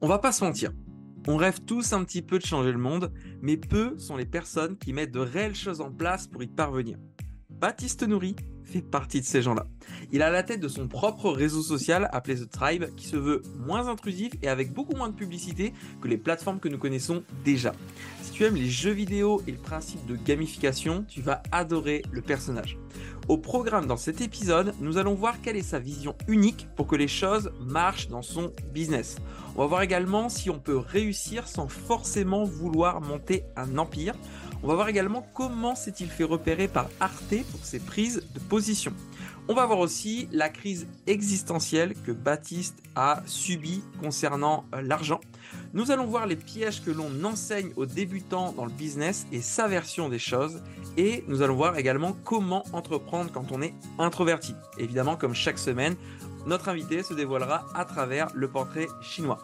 On va pas se mentir. On rêve tous un petit peu de changer le monde, mais peu sont les personnes qui mettent de réelles choses en place pour y parvenir. Baptiste Nourri fait partie de ces gens-là. Il a la tête de son propre réseau social appelé The Tribe qui se veut moins intrusif et avec beaucoup moins de publicité que les plateformes que nous connaissons déjà. Si tu aimes les jeux vidéo et le principe de gamification, tu vas adorer le personnage. Au programme dans cet épisode, nous allons voir quelle est sa vision unique pour que les choses marchent dans son business. On va voir également si on peut réussir sans forcément vouloir monter un empire. On va voir également comment s'est-il fait repérer par Arte pour ses prises de position. On va voir aussi la crise existentielle que Baptiste a subie concernant euh, l'argent. Nous allons voir les pièges que l'on enseigne aux débutants dans le business et sa version des choses. Et nous allons voir également comment entreprendre quand on est introverti. Évidemment, comme chaque semaine, notre invité se dévoilera à travers le portrait chinois.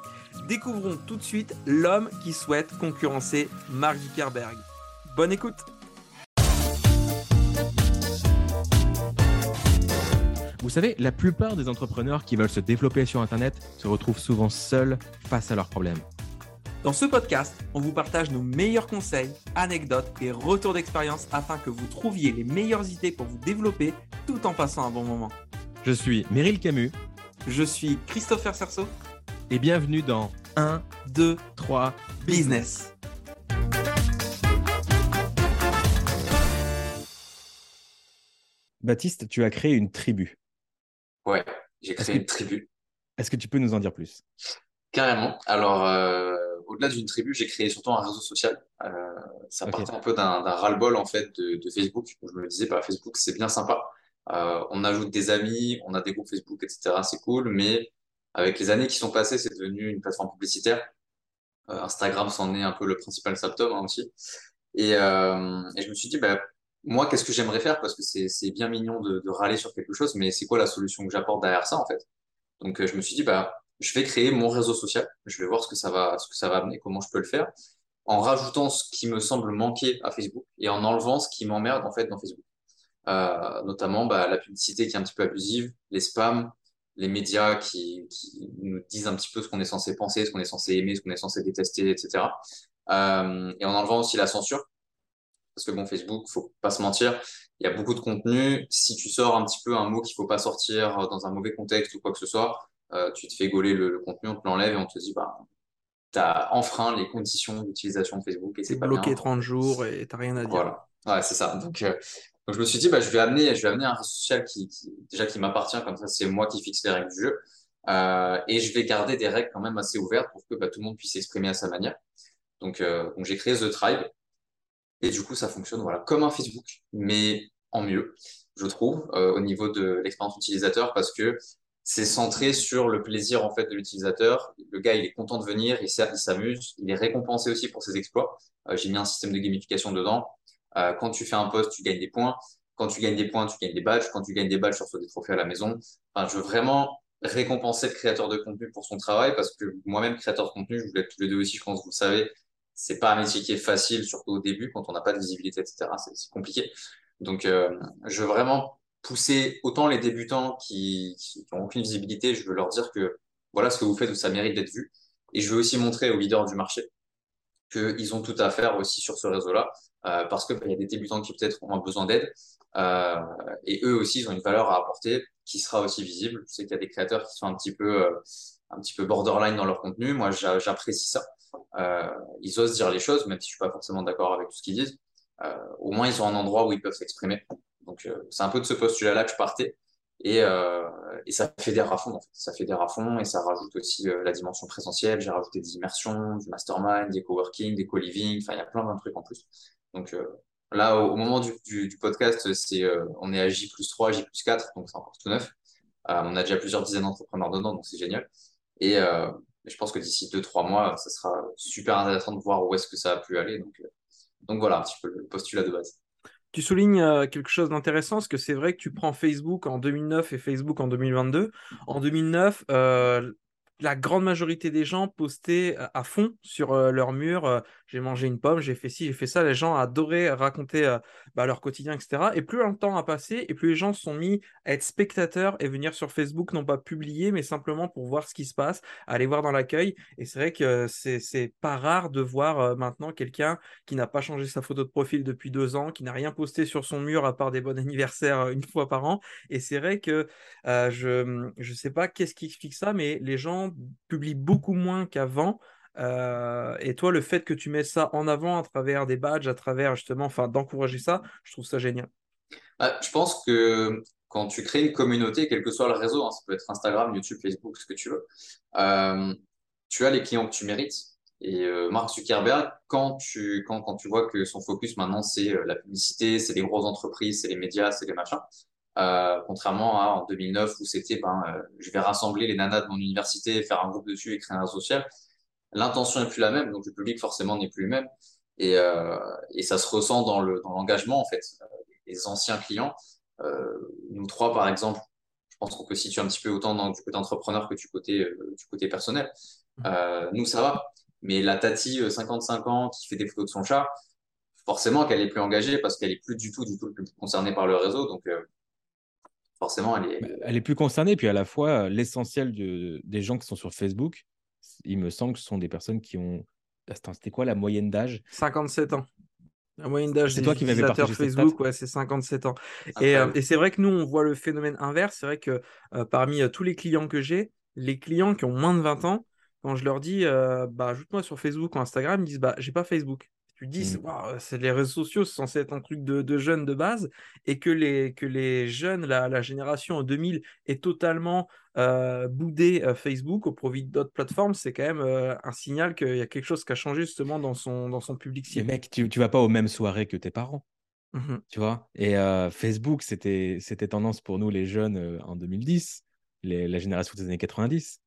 Découvrons tout de suite l'homme qui souhaite concurrencer Mark Zuckerberg. Bonne écoute Vous savez, la plupart des entrepreneurs qui veulent se développer sur Internet se retrouvent souvent seuls face à leurs problèmes. Dans ce podcast, on vous partage nos meilleurs conseils, anecdotes et retours d'expérience afin que vous trouviez les meilleures idées pour vous développer tout en passant un bon moment. Je suis Meryl Camus. Je suis Christopher Cerceau. Et bienvenue dans 1, 2, 3 Business. Baptiste, tu as créé une tribu. Ouais, j'ai créé une tribu. Est-ce que tu peux nous en dire plus? Carrément. Alors, euh, au-delà d'une tribu, j'ai créé surtout un réseau social. Euh, ça Ok. partait un peu d'un d'un ras-le-bol en fait de, de Facebook. Je me disais, bah, Facebook, c'est bien sympa. Euh, on ajoute des amis, on a des groupes Facebook, etc. C'est cool, mais avec les années qui sont passées, c'est devenu une plateforme publicitaire. Euh, Instagram s'en est un peu le principal symptôme hein, aussi. Et, euh, et je me suis dit, bah, moi, qu'est-ce que j'aimerais faire? Parce que c'est bien mignon de, de râler sur quelque chose, mais c'est quoi la solution que j'apporte derrière ça en fait? Donc, euh, je me suis dit, bah, je vais créer mon réseau social. Je vais voir ce que ça va, ce que ça va amener, comment je peux le faire, en rajoutant ce qui me semble manquer à Facebook et en enlevant ce qui m'emmerde en fait dans Facebook. Euh, notamment bah, la publicité qui est un petit peu abusive, les spams, les médias qui, qui nous disent un petit peu ce qu'on est censé penser, ce qu'on est censé aimer, ce qu'on est censé détester, etc. Euh, et en enlevant aussi la censure, parce que bon, Facebook, faut pas se mentir, il y a beaucoup de contenu. Si tu sors un petit peu un mot qu'il faut pas sortir euh, dans un mauvais contexte ou quoi que ce soit, euh, tu te fais gauler le, le contenu, on te l'enlève et on te dit, bah, t'as enfreint les conditions d'utilisation de Facebook et C'est bloqué bien. 30 jours et t'as rien à dire. Voilà. Ouais, c'est ça. Donc, euh, donc je me suis dit, bah, je vais amener, je vais amener un réseau social qui, qui déjà qui m'appartient, comme ça, c'est moi qui fixe les règles du jeu. Euh, et je vais garder des règles quand même assez ouvertes pour que bah, tout le monde puisse s'exprimer à sa manière. Donc, euh, donc j'ai créé The Tribe. Et du coup, ça fonctionne voilà, comme un Facebook, mais en mieux, je trouve, euh, au niveau de l'expérience utilisateur, parce que c'est centré sur le plaisir en fait de l'utilisateur. Le gars, il est content de venir, il s'a- il s'amuse, il est récompensé aussi pour ses exploits. Euh, j'ai mis un système de gamification dedans. Euh, quand tu fais un post, tu gagnes des points. Quand tu gagnes des points, tu gagnes des badges. Quand tu gagnes des badges, tu reçois des trophées à la maison. Enfin, je veux vraiment récompenser le créateur de contenu pour son travail parce que moi-même, créateur de contenu, je vous l'êtes tous les deux aussi, je pense que vous le savez, c'est pas un métier qui est facile, surtout au début, quand on n'a pas de visibilité, etc. C'est compliqué. Donc, euh, je veux vraiment pousser autant les débutants qui, qui, qui ont aucune visibilité, je veux leur dire que voilà ce que vous faites, ça mérite d'être vu. Et je veux aussi montrer aux leaders du marché qu'ils ont tout à faire aussi sur ce réseau-là, euh, parce que bah, il y a des débutants qui peut-être ont besoin d'aide, euh, et eux aussi, ils ont une valeur à apporter qui sera aussi visible. Je sais qu'il y a des créateurs qui sont un petit peu, euh, un petit peu borderline dans leur contenu. Moi, j'a- j'apprécie ça. Euh, ils osent dire les choses, même si je suis pas forcément d'accord avec tout ce qu'ils disent. Euh, au moins, ils ont un endroit où ils peuvent s'exprimer. Donc, c'est un peu de ce postulat-là que je partais. Et, et ça fédère à fond, en fait. Ça fédère à fond et ça rajoute aussi la dimension présentielle. J'ai rajouté des immersions, du mastermind, des coworking, des co-living. Enfin, il y a plein de trucs en plus. Donc euh, là, au, moment du, podcast, c'est, euh, on est à J plus 3, J plus 4, donc c'est encore tout neuf. Euh, on a déjà plusieurs dizaines d'entrepreneurs dedans, donc c'est génial. Et je pense que d'ici deux, trois mois, ça sera super intéressant de voir où est-ce que ça a pu aller. Donc, voilà un petit peu le postulat de base. Tu soulignes quelque chose d'intéressant, parce que c'est vrai que tu prends Facebook en 2009 et Facebook en 2022. En 2009, euh, la grande majorité des gens postaient euh, à fond sur euh, leur mur. euh, j'ai mangé une pomme, j'ai fait ci, j'ai fait ça. Les gens adoraient raconter bah, leur quotidien, etc. Et plus le temps a passé, et plus les gens sont mis à être spectateurs et venir sur Facebook, non pas publier, mais simplement pour voir ce qui se passe, aller voir dans l'accueil. Et c'est vrai que c'est pas rare de voir maintenant quelqu'un qui n'a pas changé sa photo de profil depuis deux ans, qui n'a rien posté sur son mur à part des bons anniversaires une fois par an. Et c'est vrai que je je sais pas qu'est-ce qui explique ça, mais les gens publient beaucoup moins qu'avant. Euh, et toi, le fait que tu mets ça en avant à travers des badges, à travers justement, enfin, d'encourager ça, je trouve ça génial. Bah, je pense que quand tu crées une communauté, quel que soit le réseau, hein, ça peut être Instagram, YouTube, Facebook, ce que tu veux, euh, tu as les clients que tu mérites. Et euh, Mark Zuckerberg, quand tu, quand, quand tu vois que son focus maintenant, c'est euh, la publicité, c'est les grosses entreprises, c'est les médias, c'est les machins, euh, contrairement à en 2009 où c'était, ben, euh, je vais rassembler les nanas de mon université, faire un groupe dessus et créer un réseau social, l'intention est plus la même, donc le public forcément n'est plus le même. Et, euh, et ça se ressent dans le, dans l'engagement, en fait. Les anciens clients, euh, nous trois, par exemple, je pense qu'on peut situer un petit peu autant dans, du côté entrepreneur que du côté, euh, du côté personnel. Euh, nous, ça va. Mais la Tati, euh, 55 ans, qui fait des photos de son chat, forcément qu'elle est plus engagée parce qu'elle est plus du tout, du tout concernée par le réseau. Donc, euh, forcément, elle est. Bah, Elle est plus concernée, puis à la fois, euh, l'essentiel de- des gens qui sont sur Facebook, il me semble que ce sont des personnes qui ont. Attends, c'était quoi la moyenne d'âge? 57 ans. La moyenne d'âge C'est des toi qui m'avais utilisateurs Facebook, ouais, c'est 57 ans. Et, euh, et c'est vrai que nous, on voit le phénomène inverse. C'est vrai que euh, parmi euh, tous les clients que j'ai, les clients qui ont moins de 20 ans, quand je leur dis, euh, bah, ajoute-moi sur Facebook ou Instagram, ils disent, bah, j'ai pas Facebook. Tu dis, c'est Mm. waouh, c'est les réseaux sociaux, c'est censé être un truc de, de jeunes de base, et que les, que les jeunes, la, la génération en 2000, est totalement euh, boudé euh, Facebook au profit d'autres plateformes, c'est quand même euh, un signal qu'il y a quelque chose qui a changé justement dans son, dans son public Mais cible. mec, tu, tu vas pas aux mêmes soirées que tes parents, Mhm. tu vois? Et euh, Facebook, c'était, tendance pour nous, les jeunes, euh, en 2010, les- la génération des années 90,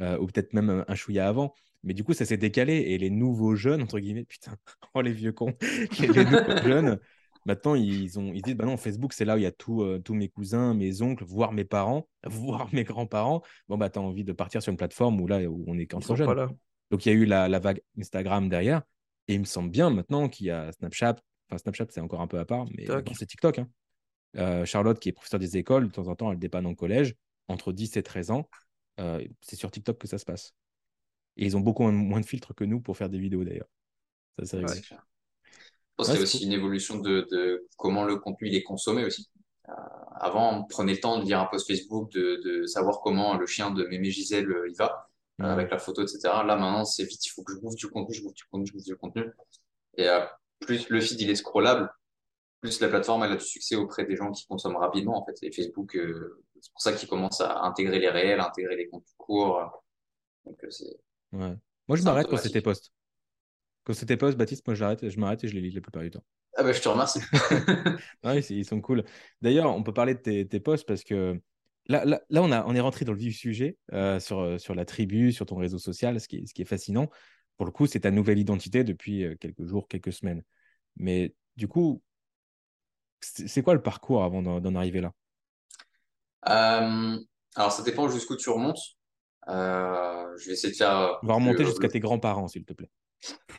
euh, ou peut-être même un, un chouïa avant. Mais du coup, ça s'est décalé. Et les nouveaux jeunes, entre guillemets, putain, oh les vieux cons, les, les nouveaux jeunes, maintenant, ils, ont, ils se disent, bah non, Facebook, c'est là où il y a tout, euh, tous mes cousins, mes oncles, voire mes parents, voire mes grands-parents. Bon, bah, t'as envie de partir sur une plateforme où là, où on est qu'entre jeunes. là. Donc, il y a eu la, la vague Instagram derrière. Et il me semble bien maintenant qu'il y a Snapchat. Enfin, Snapchat, c'est encore un peu à part, mais c'est TikTok. hein. Euh, Charlotte, qui est professeure des écoles, de temps en temps, elle dépanne en collège. Entre 10 et 13 ans, euh, c'est sur TikTok que ça se passe. Et ils ont beaucoup moins de filtres que nous pour faire des vidéos, d'ailleurs. Ça, c'est Ouais, clair. Je pense Ouais, qu'il y a c'est aussi une évolution de, de comment le contenu il est consommé aussi. Euh, avant, on prenait le temps de lire un post Facebook, de, de savoir comment le chien de Mémé Gisèle euh, il va, euh, avec la photo, etc. Là, maintenant, c'est vite, il faut que je bouffe du contenu, je bouffe du contenu, je bouffe du contenu. Et euh, plus le feed il est scrollable, plus la plateforme elle a du succès auprès des gens qui consomment rapidement, en fait. Et Facebook, euh, c'est pour ça qu'ils commencent à intégrer les réels, à intégrer les contenus courts. Donc, euh, c'est Ouais. Moi, je m'arrête quand c'était post. Quand c'était post, Baptiste, moi, j'arrête, je m'arrête et je les lis la plupart du temps. Ah bah, je te remercie. Ouais, ils sont cool. D'ailleurs, on peut parler de tes, tes posts parce que là, là, là, on, a, on est rentré dans le vif sujet euh, sur, euh, sur la tribu, sur ton réseau social, ce qui est, ce qui est fascinant. Pour le coup, c'est ta nouvelle identité depuis euh, quelques jours, quelques semaines. Mais du coup, c'est quoi le parcours avant d'en d'en arriver là? Euh, alors, ça dépend jusqu'où tu remontes. Euh, je vais essayer de faire. euh, On va remonter jusqu'à tes grands-parents, s'il te plaît.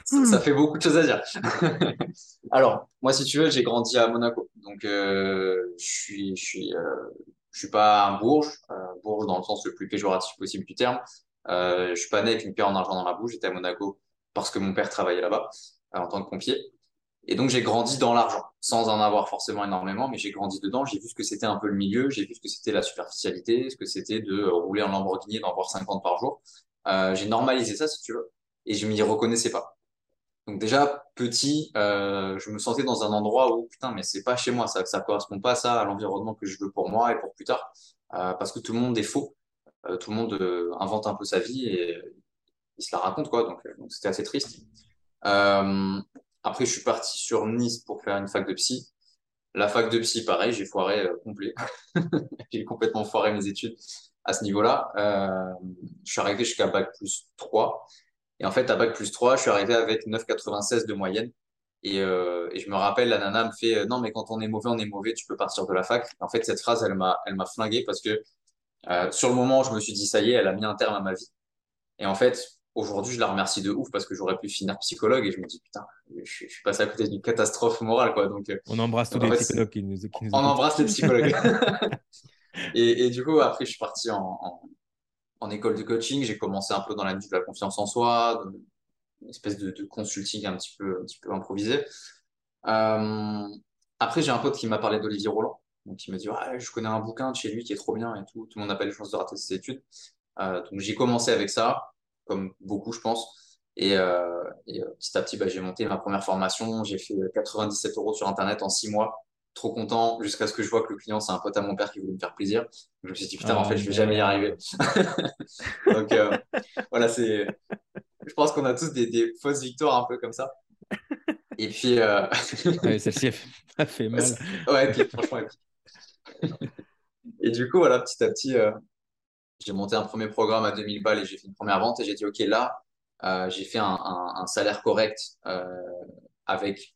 Ça, ça fait beaucoup de choses à dire. Alors, moi, si tu veux, j'ai grandi à Monaco. Donc, euh, je suis, je suis, euh, je suis pas un bourge, euh, bourge dans le sens le plus péjoratif possible du terme. Euh, je suis pas né avec une pierre en argent dans la bouche. J'étais à Monaco parce que mon père travaillait là-bas euh, en tant que pompier. Et donc, j'ai grandi dans l'argent, sans en avoir forcément énormément, mais j'ai grandi dedans. J'ai vu ce que c'était un peu le milieu, j'ai vu ce que c'était la superficialité, ce que c'était de rouler en Lamborghini d'en voir 50 par jour. Euh, j'ai normalisé ça, si tu veux, et je m'y reconnaissais pas. Donc déjà petit, euh, je me sentais dans un endroit où putain, mais c'est pas chez moi, ça, ça correspond pas à ça, à l'environnement que je veux pour moi et pour plus tard, Euh, parce que tout le monde est faux, tout le monde invente un peu sa vie et il se la raconte quoi, donc c'était assez triste. Après, je suis parti sur Nice pour faire une fac de psy. La fac de psy, pareil, j'ai foiré euh, complet. J'ai complètement foiré mes études à ce niveau-là. Euh, je suis arrivé jusqu'à bac plus 3. Et en fait, à bac plus 3, je suis arrivé avec 9,96 de moyenne. Et, euh, et je me rappelle, la nana me fait euh, Non, mais quand on est mauvais, on est mauvais, tu peux partir de la fac. En fait, cette phrase, elle m'a, elle m'a flingué parce que euh, sur le moment, je me suis dit Ça y est, elle a mis un terme à ma vie. Et en fait, aujourd'hui, je la remercie de ouf parce que j'aurais pu finir psychologue et je me dis, putain, je, suis passé à côté d'une catastrophe morale, quoi. Donc, on embrasse tous les psychologues qui nous, qui nous On embrasse les psychologues. et, et, du coup, après, je suis parti en, en, école de coaching. J'ai commencé un peu dans la de la confiance en soi, une espèce de, de, consulting un petit peu, un petit peu improvisé. Euh, après, j'ai un pote qui m'a parlé d'Olivier Roland. Donc, il m'a dit, ah, je connais un bouquin de chez lui qui est trop bien et tout. Tout le monde n'a pas les chances de rater ses études. Euh, donc, j'ai commencé avec ça, comme beaucoup, je pense. Et, euh, et euh, petit à petit, bah, j'ai monté ma première formation. J'ai fait 97 euros sur Internet en six mois. Trop content, jusqu'à ce que je vois que le client, c'est un pote à mon père qui voulait me faire plaisir. Je me suis dit, putain, en fait, je vais jamais y arriver. donc, euh, voilà, c'est. Je pense qu'on a tous des, des fausses victoires un peu comme ça. Et puis. Euh... ouais, celle-ci a fait mal. Ouais, puis, franchement, et du coup, voilà, petit à petit, euh, j'ai monté un premier programme à 2000 balles et j'ai fait une première vente et j'ai dit, OK, là, euh, j'ai fait un, un, un, salaire correct euh, avec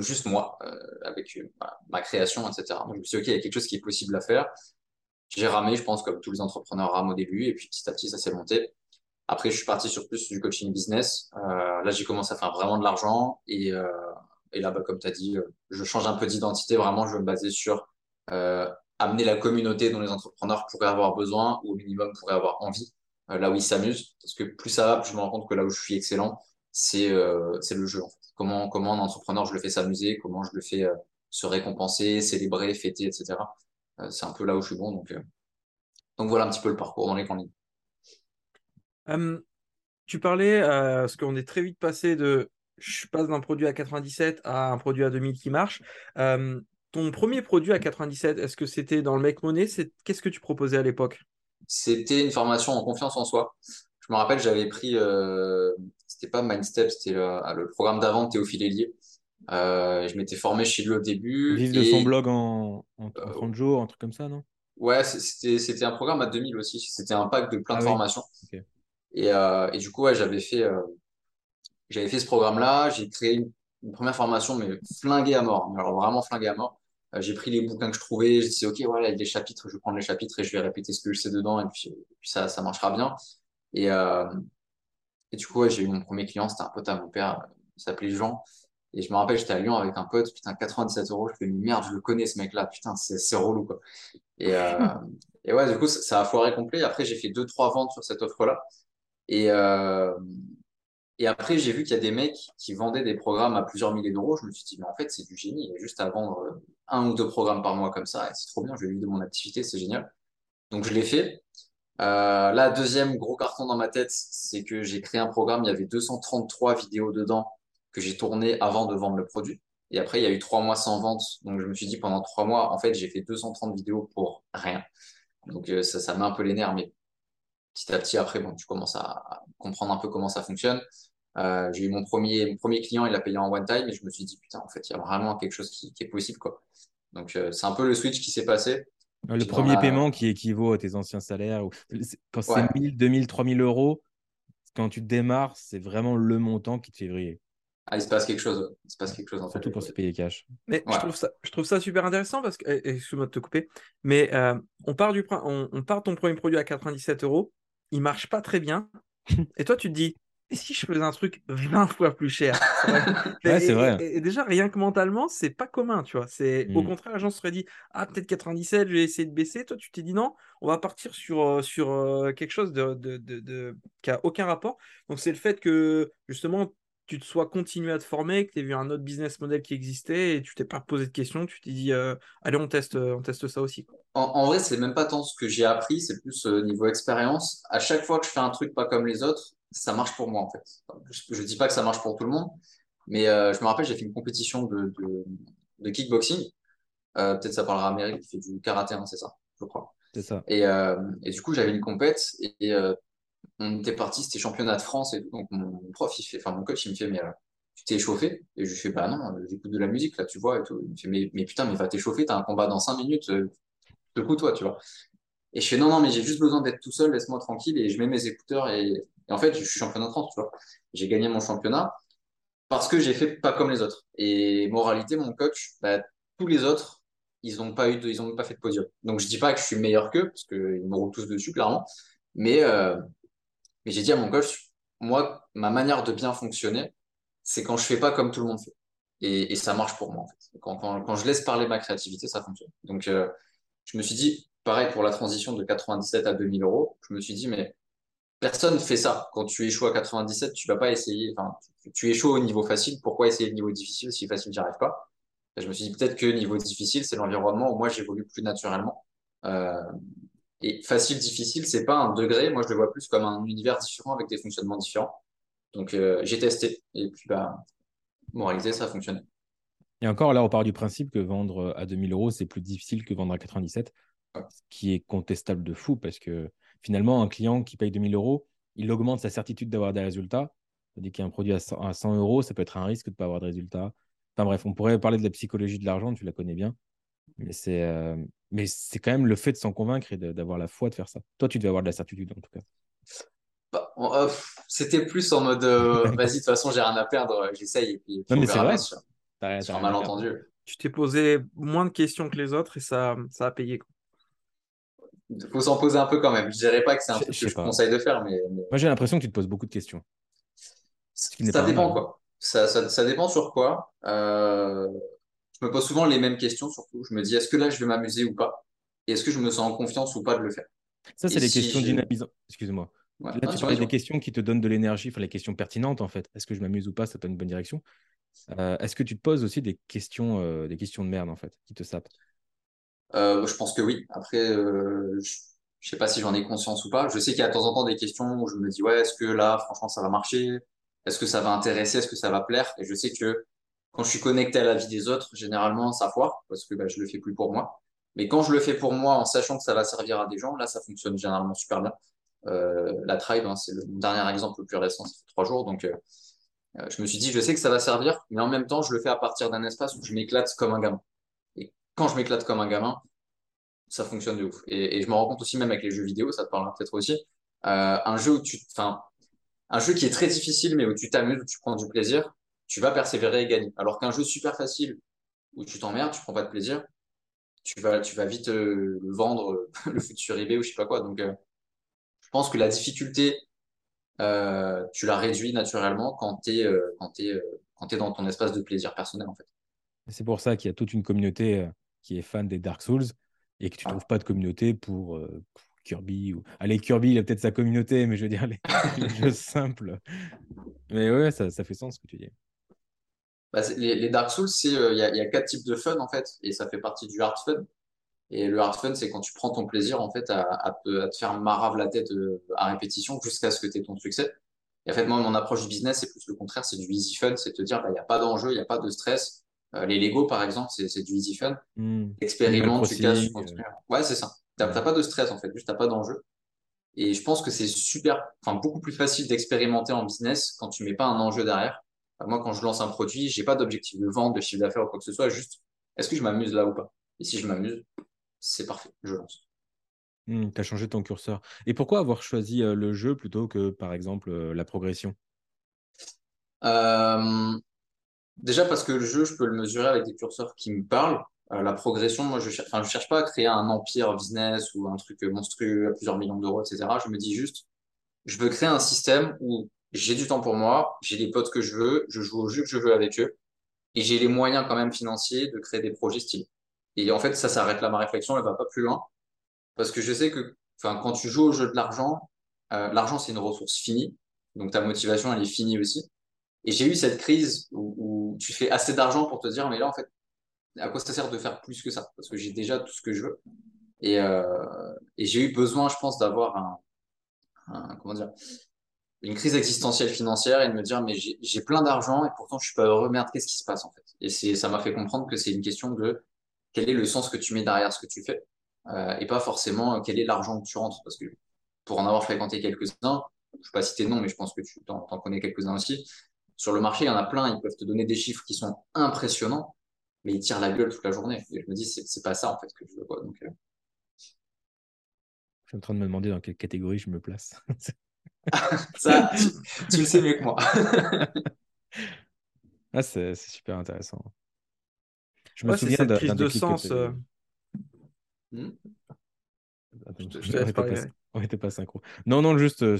juste moi, euh, avec ma, ma, création, etc. Donc, je me suis dit, OK, il y a quelque chose qui est possible à faire. J'ai ramé, je pense, comme tous les entrepreneurs rament au début, et puis petit à petit, ça s'est monté. Après, je suis parti sur plus du coaching business. Euh, là, j'ai commencé à faire vraiment de l'argent. Et, euh, et là, bah, comme tu as dit, je change un peu d'identité. Vraiment, je veux me baser sur euh, amener la communauté dont les entrepreneurs pourraient avoir besoin ou au minimum pourraient avoir envie, euh, là où ils s'amusent. Parce que plus ça va, plus je me rends compte que là où je suis excellent, c'est euh, le jeu. Comment, comment un entrepreneur, je le fais s'amuser, comment je le fais euh, se récompenser, célébrer, fêter, etc. Euh, c'est un peu là où je suis bon. Donc, donc voilà un petit peu le parcours dans les grandes tu parlais, parce qu'on est très vite passé de je passe d'un produit à 97 à un produit à 2000 qui marche. Ton premier produit à 97, est-ce que c'était dans le Make Money? Qu'est-ce que tu proposais à l'époque? C'était une formation en confiance en soi. Je me rappelle, j'avais pris, euh, c'était pas Mindstep, c'était le, le, programme d'avant Théophile Hélier. Euh, je m'étais formé chez lui au début. Vivre de son blog en, en, en 30 jours, un truc comme ça, non? Ouais, c'était un programme à 2000 aussi. C'était un pack de plein de ah, formations. Oui. Okay. Et, euh, et, du coup, ouais, j'avais fait, euh, j'avais fait ce programme-là. J'ai créé une, une, première formation, mais flinguée à mort. Alors vraiment flinguée à mort. Euh, j'ai pris les bouquins que je trouvais, je disais, OK, voilà, il y a des chapitres, je vais prendre les chapitres et je vais répéter ce que je sais dedans, et puis, et puis ça, ça marchera bien. Et, euh, et du coup, ouais, j'ai eu mon premier client, c'était un pote à mon père, il s'appelait Jean. Et je me rappelle, j'étais à Lyon avec un pote, putain, 97 euros, je fais, merde, je le connais ce mec-là, putain, c'est relou, quoi. Et, euh, et ouais, du coup, ça, ça, a foiré complet. Après, j'ai fait deux, trois ventes sur cette offre-là. Et, euh, et après, j'ai vu qu'il y a des mecs qui vendaient des programmes à plusieurs milliers d'euros. Je me suis dit, mais en fait, c'est du génie. Il y a juste à vendre un ou deux programmes par mois comme ça. Et c'est trop bien. Je vais vivre de mon activité. C'est génial. Donc, je l'ai fait. Euh, là, deuxième gros carton dans ma tête, c'est que j'ai créé un programme. Il y avait 233 vidéos dedans que j'ai tourné avant de vendre le produit. Et après, il y a eu trois mois sans vente. Donc, je me suis dit, pendant trois mois, en fait, j'ai fait 230 vidéos pour rien. Donc, euh, ça, ça met un peu les nerfs. Mais petit à petit, après, bon, tu commences à comprendre un peu comment ça fonctionne. Euh, j'ai eu mon premier, mon premier client, il l'a payé en one time et je me suis dit, putain, en fait, il y a vraiment quelque chose qui, qui est possible. Quoi. Donc, euh, c'est un peu le switch qui s'est passé. Le premier paiement qui équivaut à tes anciens salaires, ou... quand c'est ouais. 1000, 2000, 3000 euros, quand tu démarres, c'est vraiment le montant qui te fait briller. Ah, il se passe quelque chose. Il se passe quelque chose en Surtout fait. pour se payer cash. Mais ouais. je, trouve ça, je trouve ça super intéressant parce que, excuse-moi de te couper, mais euh, on, part du, on, on part ton premier produit à 97 euros, il marche pas très bien, et toi tu te dis, et si je faisais un truc 20 fois plus cher Ouais, c'est vrai. Et, et, déjà, rien que mentalement, c'est pas commun, tu vois? C'est. Au contraire, la gens se serait dit, ah, peut-être 97, je vais essayer de baisser. Toi, tu t'es dit, non, on va partir sur, sur quelque chose de, de, de, de- qui a aucun rapport. Donc, c'est le fait que, justement, tu te sois continué à te former, que tu aies vu un autre business model qui existait et tu t'es pas posé de questions. Tu t'es dit, euh, allez, on teste, on teste ça aussi. En, en vrai, c'est même pas tant ce que j'ai appris, c'est plus euh, niveau expérience. À chaque fois que je fais un truc pas comme les autres, ça marche pour moi en fait. Je, je dis pas que ça marche pour tout le monde, mais euh, je me rappelle, j'ai fait une compétition de, de, de kickboxing. Euh, peut-être ça parlera à Mary qui fait du karaté, hein, c'est ça, je crois. C'est ça. Et, euh, et du coup, j'avais une compète et, on était parti, c'était championnat de France et tout. Donc mon, prof, il fait, enfin mon coach, il me fait, mais tu t'es échauffé? Et je lui fais, bah non, j'écoute de la musique là, tu vois et tout. Il me fait, mais, mais putain, mais va t'échauffer, t'as un combat dans cinq minutes, te coup toi, tu vois. Et je fais, non, non, mais j'ai juste besoin d'être tout seul, laisse-moi tranquille et je mets mes écouteurs et, en fait, je suis championnat de France, tu vois. J'ai gagné mon championnat parce que j'ai fait pas comme les autres. Et moralité, mon coach, bah, tous les autres, ils ont pas eu ils ont pas fait de podium. Donc je dis pas que je suis meilleur qu'eux parce qu'ils me roulent tous dessus clairement, mais euh, Mais j'ai dit à mon coach, moi, ma manière de bien fonctionner, c'est quand je fais pas comme tout le monde fait. Et, ça marche pour moi, en fait. Quand, quand, quand, je laisse parler ma créativité, ça fonctionne. Donc, euh, je me suis dit, pareil pour la transition de 97 à 2000 euros, je me suis dit, mais personne fait ça. Quand tu échoues à 97, tu vas pas essayer, enfin, tu, échoues au niveau facile, pourquoi essayer le niveau difficile si facile, j'y arrive pas? Je me suis dit, peut-être que niveau difficile, c'est l'environnement où moi j'évolue plus naturellement. Euh, et facile, difficile, c'est pas un degré. Moi, je le vois plus comme un univers différent avec des fonctionnements différents. Donc, euh, j'ai testé. Et puis, bah, moralisé, ça a fonctionné. Et encore, là, on part du principe que vendre à 2000 euros, c'est plus difficile que vendre à 97, ce qui est contestable de fou parce que finalement, un client qui paye 2000 euros, il augmente sa certitude d'avoir des résultats. C'est-à-dire qu'il y a un produit à 100 euros, ça peut être un risque de ne pas avoir de résultats. Enfin bref, on pourrait parler de la psychologie de l'argent, tu la connais bien. Mais c'est euh, mais c'est quand même le fait de s'en convaincre et d'avoir la foi de faire ça. Toi, tu devais avoir de la certitude en tout cas. Bah, euh, C'était plus en mode euh, vas-y, de toute façon, j'ai rien à perdre, j'essaye. Et puis, non, mais c'est vrai. Sur, un malentendu. Tu t'es posé moins de questions que les autres et ça, ça a payé. Il faut s'en poser un peu quand même. Je dirais pas que c'est un truc que je conseille de faire, mais. mais... Moi, j'ai l'impression que tu te poses beaucoup de questions. Ça dépend quoi. Ça, ça, ça, dépend sur quoi. Euh, je me pose souvent les mêmes questions, surtout. Je me dis, est-ce que là, je vais m'amuser ou pas? Et est-ce que je me sens en confiance ou pas de le faire? Ça, c'est les questions dynamisantes. Excuse-moi. là, tu parlais des questions qui te donnent de l'énergie, enfin les questions pertinentes en fait. Est-ce que je m'amuse ou pas? Ça donne une bonne direction. Euh, est-ce que tu te poses aussi des questions, euh, des questions de merde en fait, qui te sapent? Euh, Je pense que oui. Après, je, je sais pas si j'en ai conscience ou pas. Je sais qu'il y a de temps en temps des questions où je me dis ouais, est-ce que là, franchement, ça va marcher? Est-ce que ça va intéresser? Est-ce que ça va plaire? Et je sais que quand je suis connecté à la vie des autres, généralement, ça foire parce que bah, je le fais plus pour moi. Mais quand je le fais pour moi en sachant que ça va servir à des gens, là, ça fonctionne généralement super bien. Euh, la tribe, hein, c'est le dernier exemple le plus récent, ça fait trois jours. Donc, euh, euh, je me suis dit, je sais que ça va servir, mais en même temps, je le fais à partir d'un espace où je m'éclate comme un gamin. Quand je m'éclate comme un gamin, ça fonctionne de ouf. Et, je me rends compte aussi, même avec les jeux vidéo, ça te parlera peut-être aussi, euh, un jeu où tu, un jeu qui est très difficile, mais où tu t'amuses, où tu prends du plaisir, tu vas persévérer et gagner. Alors qu'un jeu super facile où tu t'emmerdes, tu prends pas de plaisir, tu vas, vite euh, vendre, le foutre sur eBay ou je sais pas quoi. Donc, euh, je pense que la difficulté, euh, tu la réduis naturellement quand tu es, quand dans ton espace de plaisir personnel. C'est pour ça qu'il y a toute une communauté qui est fan des Dark Souls et que tu ne trouves pas de communauté pour, Kirby. Ou... Allez, Kirby, il a peut-être sa communauté, mais je veux dire, les, jeux simples. Mais ouais, ça, ça fait sens ce que tu dis. Bah, les, Dark Souls, euh, il y, a, quatre types de fun en fait, et ça fait partie du hard fun. Et le hard fun, c'est quand tu prends ton plaisir en fait à, te, faire marave la tête euh, à répétition jusqu'à ce que tu aies ton succès. Et en fait, moi, mon approche du business, c'est plus le contraire, c'est du easy fun, c'est te dire, bah, il n'y a pas d'enjeu, il n'y a pas de stress. Euh, les Lego, par exemple, c'est du easy fun. Mmh. Expérimente, tu casses, tu continues. Ouais, c'est ça. Tu n'as pas de stress en fait, juste tu pas d'enjeu. Et je pense que c'est super, enfin beaucoup plus facile d'expérimenter en business quand tu mets pas un enjeu derrière moi, quand je lance un produit, j'ai pas d'objectif de vente, de chiffre d'affaires ou quoi que ce soit. Juste, est-ce que je m'amuse là ou pas? Et si je m'amuse, c'est parfait, je lance. Hmm, tu as changé ton curseur. Et pourquoi avoir choisi euh, le jeu plutôt que, par exemple, euh, la progression? Euh, Déjà parce que le jeu, je peux le mesurer avec des curseurs qui me parlent. la progression, moi, je cherche, cherche pas à créer un empire business ou un truc monstrueux à plusieurs millions d'euros, etc. Je me dis juste, je veux créer un système où j'ai du temps pour moi, j'ai les potes que je veux, je joue au jeu que je veux avec eux, et j'ai les moyens quand même financiers de créer des projets style. Et en fait, ça s'arrête là, ma réflexion, elle va pas plus loin, parce que je sais que, enfin, quand tu joues au jeu de l'argent, euh, l'argent c'est une ressource finie, donc ta motivation elle est finie aussi. Et j'ai eu cette crise où, tu fais assez d'argent pour te dire, mais là en fait, à quoi ça sert de faire plus que ça? Parce que j'ai déjà tout ce que je veux. Et, euh, et j'ai eu besoin, je pense, d'avoir un, comment dire, une crise existentielle financière et de me dire mais j'ai plein d'argent et pourtant je suis pas heureux. Merde qu'est-ce qui se passe en fait? Et ça m'a fait comprendre que c'est une question de quel est le sens que tu mets derrière ce que tu fais euh, et pas forcément quel est l'argent que tu rentres. Parce que pour en avoir fréquenté quelques-uns je ne vais pas citer de nom mais je pense que tu t'en connais quelques-uns aussi sur le marché il y en a plein ils peuvent te donner des chiffres qui sont impressionnants mais ils tirent la gueule toute la journée et je me dis c'est pas ça en fait que je veux quoi donc euh. je suis en train de me demander dans quelle catégorie je me place Ça, tu, le sais mieux que moi. ah, c'est super intéressant. Je me souviens d'un crise de sens. Euh... Hmm? je, te, On n'était pas synchro. Non, non, juste, euh,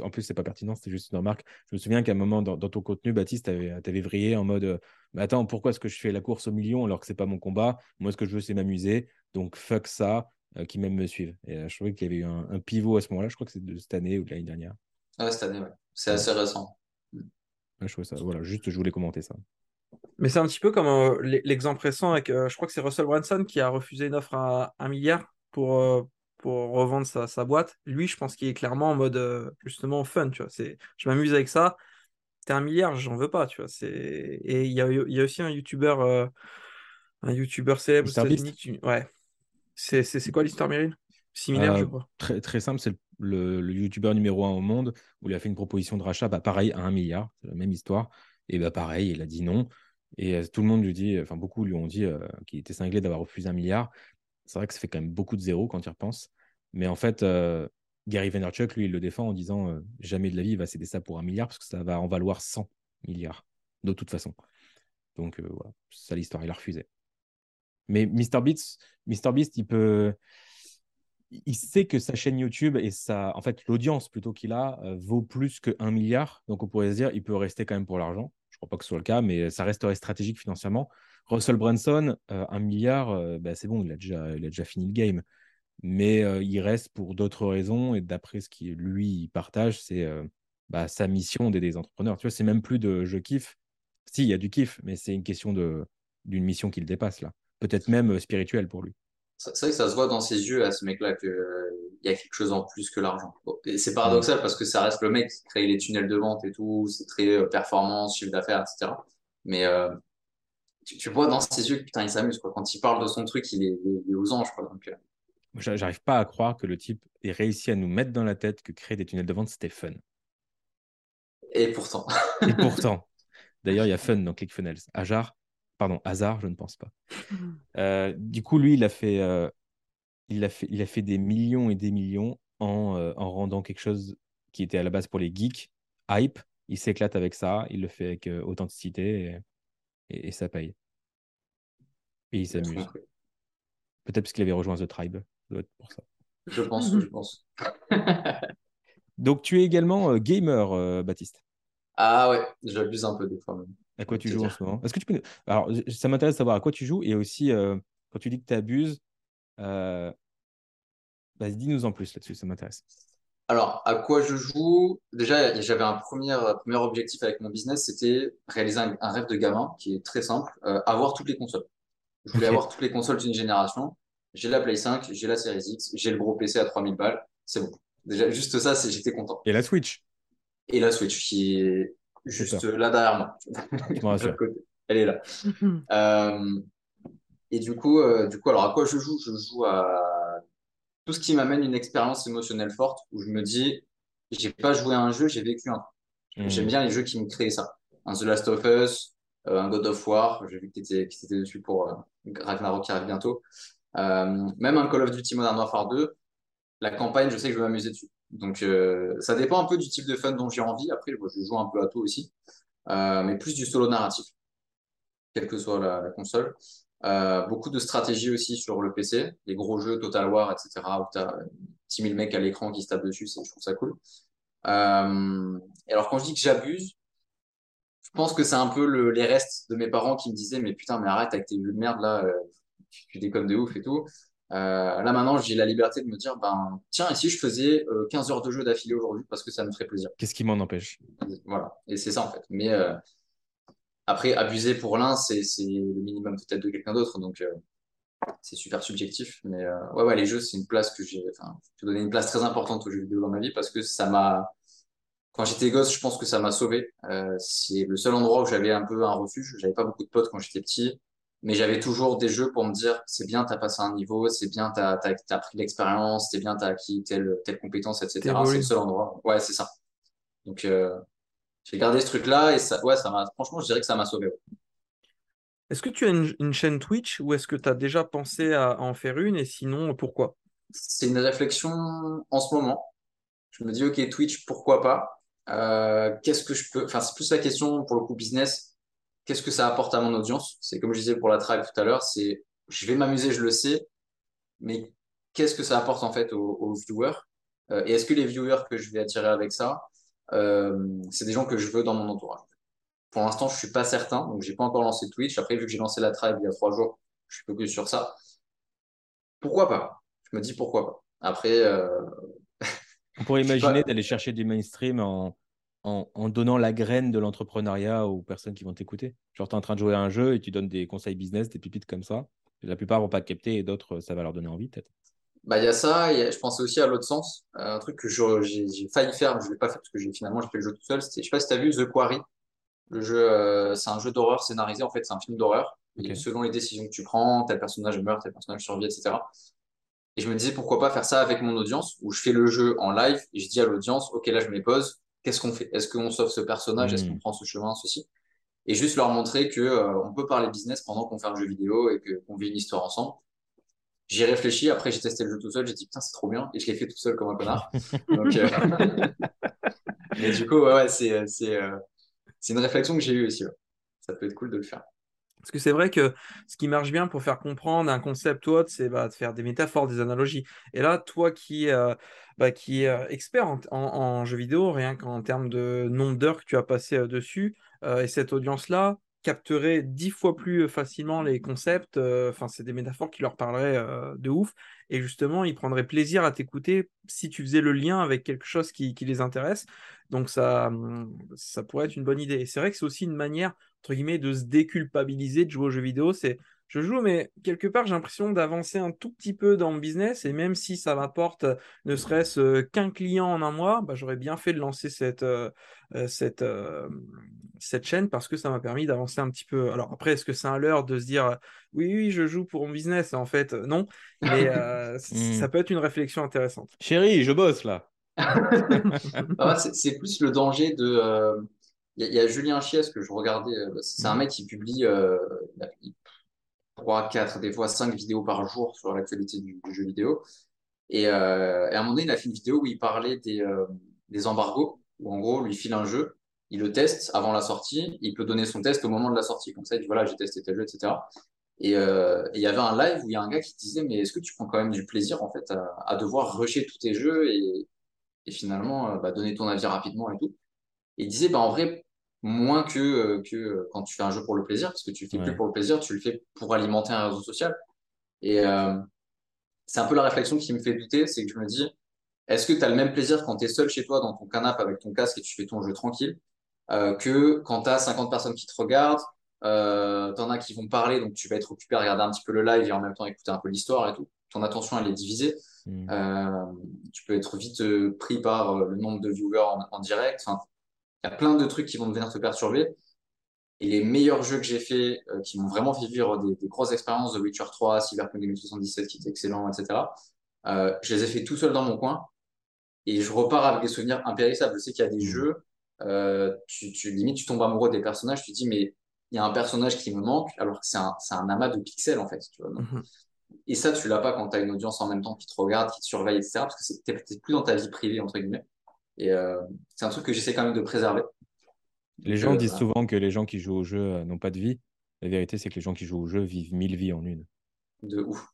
en plus, c'est pas pertinent, c'était juste une remarque. Je me souviens qu'à un moment, dans, ton contenu, Baptiste, tu avais, vrillé en mode Mais attends, pourquoi est-ce que je fais la course au million alors que c'est pas mon combat? Moi, ce que je veux, c'est m'amuser. Donc, fuck ça, qui même me suivent. Et je trouvais qu'il y avait eu un, pivot à ce moment-là. Je crois que c'est de cette année ou de l'année dernière. Ah, cette année, ouais. C'est assez récent. je trouvais ça. Voilà, juste, je voulais commenter ça. Mais c'est un petit peu comme euh, l'exemple récent avec, euh, je crois que c'est Russell Branson qui a refusé une offre à un milliard pour, euh, pour revendre sa, sa, boîte. Lui, je pense qu'il est clairement en mode justement fun, tu vois. C'est, je m'amuse avec ça. T'es un milliard, j'en veux pas, tu vois. C'est... Et il y a, y a aussi un YouTuber, un YouTuber célèbre Ouais. C'est, c'est, quoi l'histoire, Meryl? Similaire, je crois. Très, très simple, c'est le, le, YouTuber numéro un au monde où il a fait une proposition de rachat, bah, pareil, à un milliard, c'est la même histoire. Et bah pareil, il a dit non. Et euh, tout le monde lui dit, enfin beaucoup lui ont dit euh, qu'il était cinglé d'avoir refusé un milliard. C'est vrai que ça fait quand même beaucoup de zéros quand il repense. Mais en fait, euh, Gary Vaynerchuk, lui, il le défend en disant jamais de la vie il va céder ça pour un milliard parce que ça va en valoir 100 milliards de toute façon. Donc voilà, c'est ça l'histoire, il a refusé. Mais MrBeast, Beast, il peut, il sait que sa chaîne YouTube et sa, en fait, l'audience plutôt qu'il a vaut plus que 1 milliard. Donc on pourrait se dire, il peut rester quand même pour l'argent. Je ne crois pas que ce soit le cas, mais ça resterait stratégique financièrement. Russell Branson, euh, un milliard, euh, bah, c'est bon, il a, déjà, il a déjà fini le game. Mais euh, il reste pour d'autres raisons. Et d'après ce qu'il lui partage, c'est bah, sa mission d'aider les entrepreneurs. Tu vois, c'est même plus de je kiffe. Si, il y a du kiff, mais c'est une question d'une mission qu'il dépasse là. Peut-être même spirituelle pour lui. C'est vrai que ça se voit dans ses yeux à ce mec-là qu'il y a quelque chose en plus que l'argent. c'est paradoxal parce que ça reste le mec qui crée les tunnels de vente et tout, c'est très euh, performance, chiffre d'affaires, etc. Mais euh, tu, vois dans ses yeux que putain, il s'amuse. Quand il parle de son truc, il est, aux anges. Quoi. Donc, euh. J'arrive pas à croire que le type ait réussi à nous mettre dans la tête que créer des tunnels de vente, c'était fun. Et pourtant. et pourtant. D'ailleurs, il y a fun dans ClickFunnels. Ajar, Pardon, hasard, je ne pense pas. Euh, du coup, lui, il a, fait, euh, il, a fait, il a fait des millions et des millions en, euh, en rendant quelque chose qui était à la base pour les geeks, hype. Il s'éclate avec ça, il le fait avec authenticité et, ça paye. Et il s'amuse. Peut-être parce qu'il avait rejoint The Tribe. Pour ça. Je pense, je pense. Donc, tu es également gamer, Baptiste. Ah ouais, j'abuse un peu des fois même. À quoi tu joues en ce moment? Est-ce que tu peux... Alors, ça m'intéresse de savoir à quoi tu joues et aussi euh, quand tu dis que tu abuses, euh... Bah, dis-nous en plus là-dessus, ça m'intéresse. Alors, à quoi je joue? Déjà, j'avais un premier, premier objectif avec mon business, c'était réaliser un, rêve de gamin qui est très simple, euh, avoir toutes les consoles. Je voulais avoir toutes les consoles d'une génération. J'ai la Play 5, j'ai la Series X, j'ai le gros PC à 3000 balles, c'est bon. Déjà, juste ça, j'étais content. Et la Switch Et la Switch, qui est juste là derrière moi. Elle est là. euh, et du coup, euh, du coup, alors à quoi je joue? Je joue à tout ce qui m'amène une expérience émotionnelle forte où je me dis, j'ai pas joué à un jeu, j'ai vécu un. Hmm. J'aime bien les jeux qui me créent ça. Un The Last of Us, euh, un God of War, j'ai vu que tu étais, dessus pour euh, Ragnarok qui arrive bientôt. Euh, même un Call of Duty Modern Warfare 2, la campagne, je sais que je vais m'amuser dessus. Donc, euh, ça dépend un peu du type de fun dont j'ai envie. Après, je joue un peu à tout aussi, euh, mais plus du solo narratif, quelle que soit la, console. Beaucoup de stratégie aussi sur le PC, les gros jeux Total War, etc., où tu as 10 000 mecs à l'écran qui se tapent dessus, je trouve ça cool. et alors, quand je dis que j'abuse, je pense que c'est un peu le, les restes de mes parents qui me disaient Mais putain, mais arrête avec tes jeux de merde là, tu déconnes de ouf et tout. Euh, là maintenant, j'ai la liberté de me dire, ben tiens, et si je faisais 15 euh, heures de jeu d'affilée aujourd'hui parce que ça me ferait plaisir? Qu'est-ce qui m'en empêche? Voilà, et c'est ça en fait. Mais euh, après, abuser pour l'un, c'est le minimum peut-être de quelqu'un d'autre, donc c'est super subjectif. Mais ouais, ouais, les jeux, c'est une place que j'ai. Enfin, je donner une place très importante aux jeux vidéo dans ma vie parce que ça m'a. Quand j'étais gosse, je pense que ça m'a sauvé. c'est le seul endroit où j'avais un peu un refuge. J'avais pas beaucoup de potes quand j'étais petit mais j'avais toujours des jeux pour me dire c'est bien, tu as passé un niveau, c'est bien, tu as, pris l'expérience, c'est bien, tu as acquis telle, telle compétence, etc. C'est le seul endroit. Ouais, c'est ça. Donc, euh, j'ai gardé ce truc-là et ça, ouais, ça m'a, franchement, je dirais que ça m'a sauvé. Est-ce que tu as une, chaîne Twitch ou est-ce que tu as déjà pensé à, en faire une et sinon, pourquoi? C'est une réflexion en ce moment. Je me dis, OK, Twitch, pourquoi pas? Euh, Qu'est-ce que je peux. Enfin, c'est plus la question pour le coup business qu'est-ce que ça apporte à mon audience? C'est comme je disais pour la tribe tout à l'heure, c'est je vais m'amuser, je le sais, mais qu'est-ce que ça apporte en fait aux, viewers? Et est-ce que les viewers que je vais attirer avec ça, c'est des gens que je veux dans mon entourage? Pour l'instant, je suis pas certain, donc j'ai pas encore lancé Twitch. Après, vu que j'ai lancé la tribe il y a trois jours, je suis focus sur ça. Pourquoi pas? Je me dis pourquoi pas. Après, on pourrait imaginer d'aller chercher du mainstream en, en, donnant la graine de l'entrepreneuriat aux personnes qui vont t'écouter. Genre, tu es en train de jouer à un jeu et tu donnes des conseils business, des pépites comme ça. La plupart vont pas capter et d'autres, ça va leur donner envie, peut-être. Bah, il y a ça, et je pensais aussi à l'autre sens. Un truc que j'ai failli faire, mais je ne l'ai pas fait parce que finalement, j'ai fait le jeu tout seul. Je sais pas si tu as vu The Quarry. Le jeu, euh, c'est un jeu d'horreur scénarisé. En fait, c'est un film d'horreur. Selon les décisions que tu prends, tel personnage meurt, tel personnage survit, etc. Et je me disais pourquoi pas faire ça avec mon audience, où je fais le jeu en live et je dis à l'audience, ok, là je me pose, qu'est-ce qu'on fait? Est-ce qu'on sauve ce personnage? Est-ce qu'on hmm. prend ce chemin, ceci Et juste leur montrer que euh, on peut parler business pendant qu'on fait un jeu vidéo et qu'on vit une histoire ensemble. J'y réfléchi, après j'ai testé le jeu tout seul, j'ai dit putain c'est trop bien et je l'ai fait tout seul comme un connard. Donc, euh... Mais du coup ouais, ouais c'est c'est euh, c'est une réflexion que j'ai eue aussi. Ça peut être cool de le faire. Parce que c'est vrai que ce qui marche bien pour faire comprendre un concept ou autre, c'est bah, de faire des métaphores, des analogies. Et là, toi qui, euh, bah, es euh, expert en, jeux vidéo, rien qu'en termes de nombre d'heures que tu as passé euh, dessus, et cette audience-là capterait dix fois plus facilement les concepts. Enfin, c'est des métaphores qui leur parleraient de ouf. Et justement, ils prendraient plaisir à t'écouter si tu faisais le lien avec quelque chose qui, qui les intéresse. Donc ça, hum, ça pourrait être une bonne idée. Et c'est vrai que c'est aussi une manière entre guillemets, de se déculpabiliser de jouer aux jeux vidéo. C'est je joue, mais quelque part, j'ai l'impression d'avancer un tout petit peu dans le business. Et même si ça m'apporte ne serait-ce euh, qu'un client en un mois, bah, j'aurais bien fait de lancer cette, euh, euh, cette, cette chaîne parce que ça m'a permis d'avancer un petit peu. Alors après, est-ce que c'est un leurre de se dire oui, oui, je joue pour mon business En fait, non. Mais hmm. ça peut être une réflexion intéressante. Chérie, je bosse là. Ah, c'est plus le danger de il y, a Julien Chies que je regardais. Euh, c'est un mm. mec qui publie euh, 3, 4, des fois 5 vidéos par jour sur l'actualité du, jeu vidéo. Et, euh, et, à un moment donné, il a fait une vidéo où il parlait des, euh, des embargos, où en gros, lui file un jeu, il le teste avant la sortie, il peut donner son test au moment de la sortie. Comme ça, il dit voilà, j'ai testé tel jeu, etc. Et euh, il y avait un live où il y a un gars qui disait mais est-ce que tu prends quand même du plaisir en fait à, à devoir rusher tous tes jeux et, et finalement bah, donner ton avis rapidement et tout? Et il disait bah en vrai moins que, euh, que euh, quand tu fais un jeu pour le plaisir, parce que tu le fais plus pour le plaisir, tu le fais pour alimenter un réseau social. Et euh, c'est un peu la réflexion qui me fait douter, c'est que je me dis, est-ce que tu as le même plaisir quand tu es seul chez toi dans ton canapé avec ton casque et tu fais ton jeu tranquille, euh, que quand tu as 50 personnes qui te regardent, euh, t'en as qui vont parler, donc tu vas être occupé à regarder un petit peu le live et en même temps écouter un peu l'histoire et tout. Ton attention, elle est divisée. Hmm. Euh, tu peux être vite pris par le nombre de viewers en, en direct. Enfin, il y a plein de trucs qui vont venir te perturber. Et les meilleurs jeux que j'ai fait, euh, qui m'ont vraiment fait vivre des, grosses expériences, The Witcher 3, Cyberpunk 2077 qui était excellent, etc., euh, je les ai fait tout seul dans mon coin. Et je repars avec des souvenirs impérissables. Je sais qu'il y a des mmh. jeux, euh, tu, tu, limite, tu tombes amoureux des personnages, tu te dis, mais il y a un personnage qui me manque, alors que c'est un, un, amas de pixels, en fait. Tu vois, mmh. Et ça, tu l'as pas quand tu as une audience en même temps qui te regarde, qui te surveille, etc., parce que tu n'es plus dans ta vie privée, entre guillemets. Et euh, c'est un truc que j'essaie quand même de préserver. Les gens disent souvent que les gens qui jouent au jeu euh, n'ont pas de vie. La vérité, c'est que les gens qui jouent au jeu vivent mille vies en une. De ouf.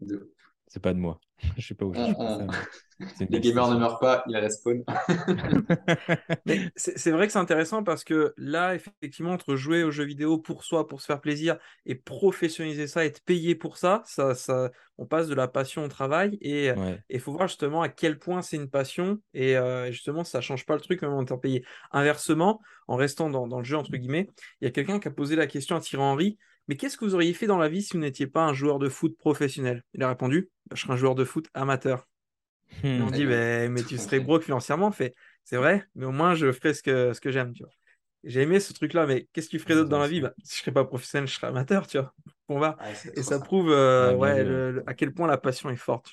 De ouf. C'est pas de moi. Je sais pas où je Les gamers ne meurent pas, ils respawnent. c'est vrai que c'est intéressant parce que là, effectivement, entre jouer aux jeux vidéo pour soi, pour se faire plaisir, et professionnaliser ça, être payé pour ça, ça, ça on passe de la passion au travail. Et il faut voir justement à quel point c'est une passion. Et euh, justement, ça change pas le truc même en étant payé. Inversement, en restant dans, dans le jeu, entre guillemets, il y a quelqu'un qui a posé la question à Thierry Henry mais qu'est-ce que vous auriez fait dans la vie si vous n'étiez pas un joueur de foot professionnel? Il a répondu bah, Je serais un joueur de foot amateur. on dit bah, Mais tu serais broke financièrement fait C'est vrai, mais au moins je ferais ce que, ce que j'aime. J'ai aimé ce truc-là, mais qu'est-ce que tu ferais d'autre dans la vie? Bah, Si je ne serais pas professionnel, je serais amateur. Tu vois on va. Et ça prouve euh, ouais, à quel point la passion est forte.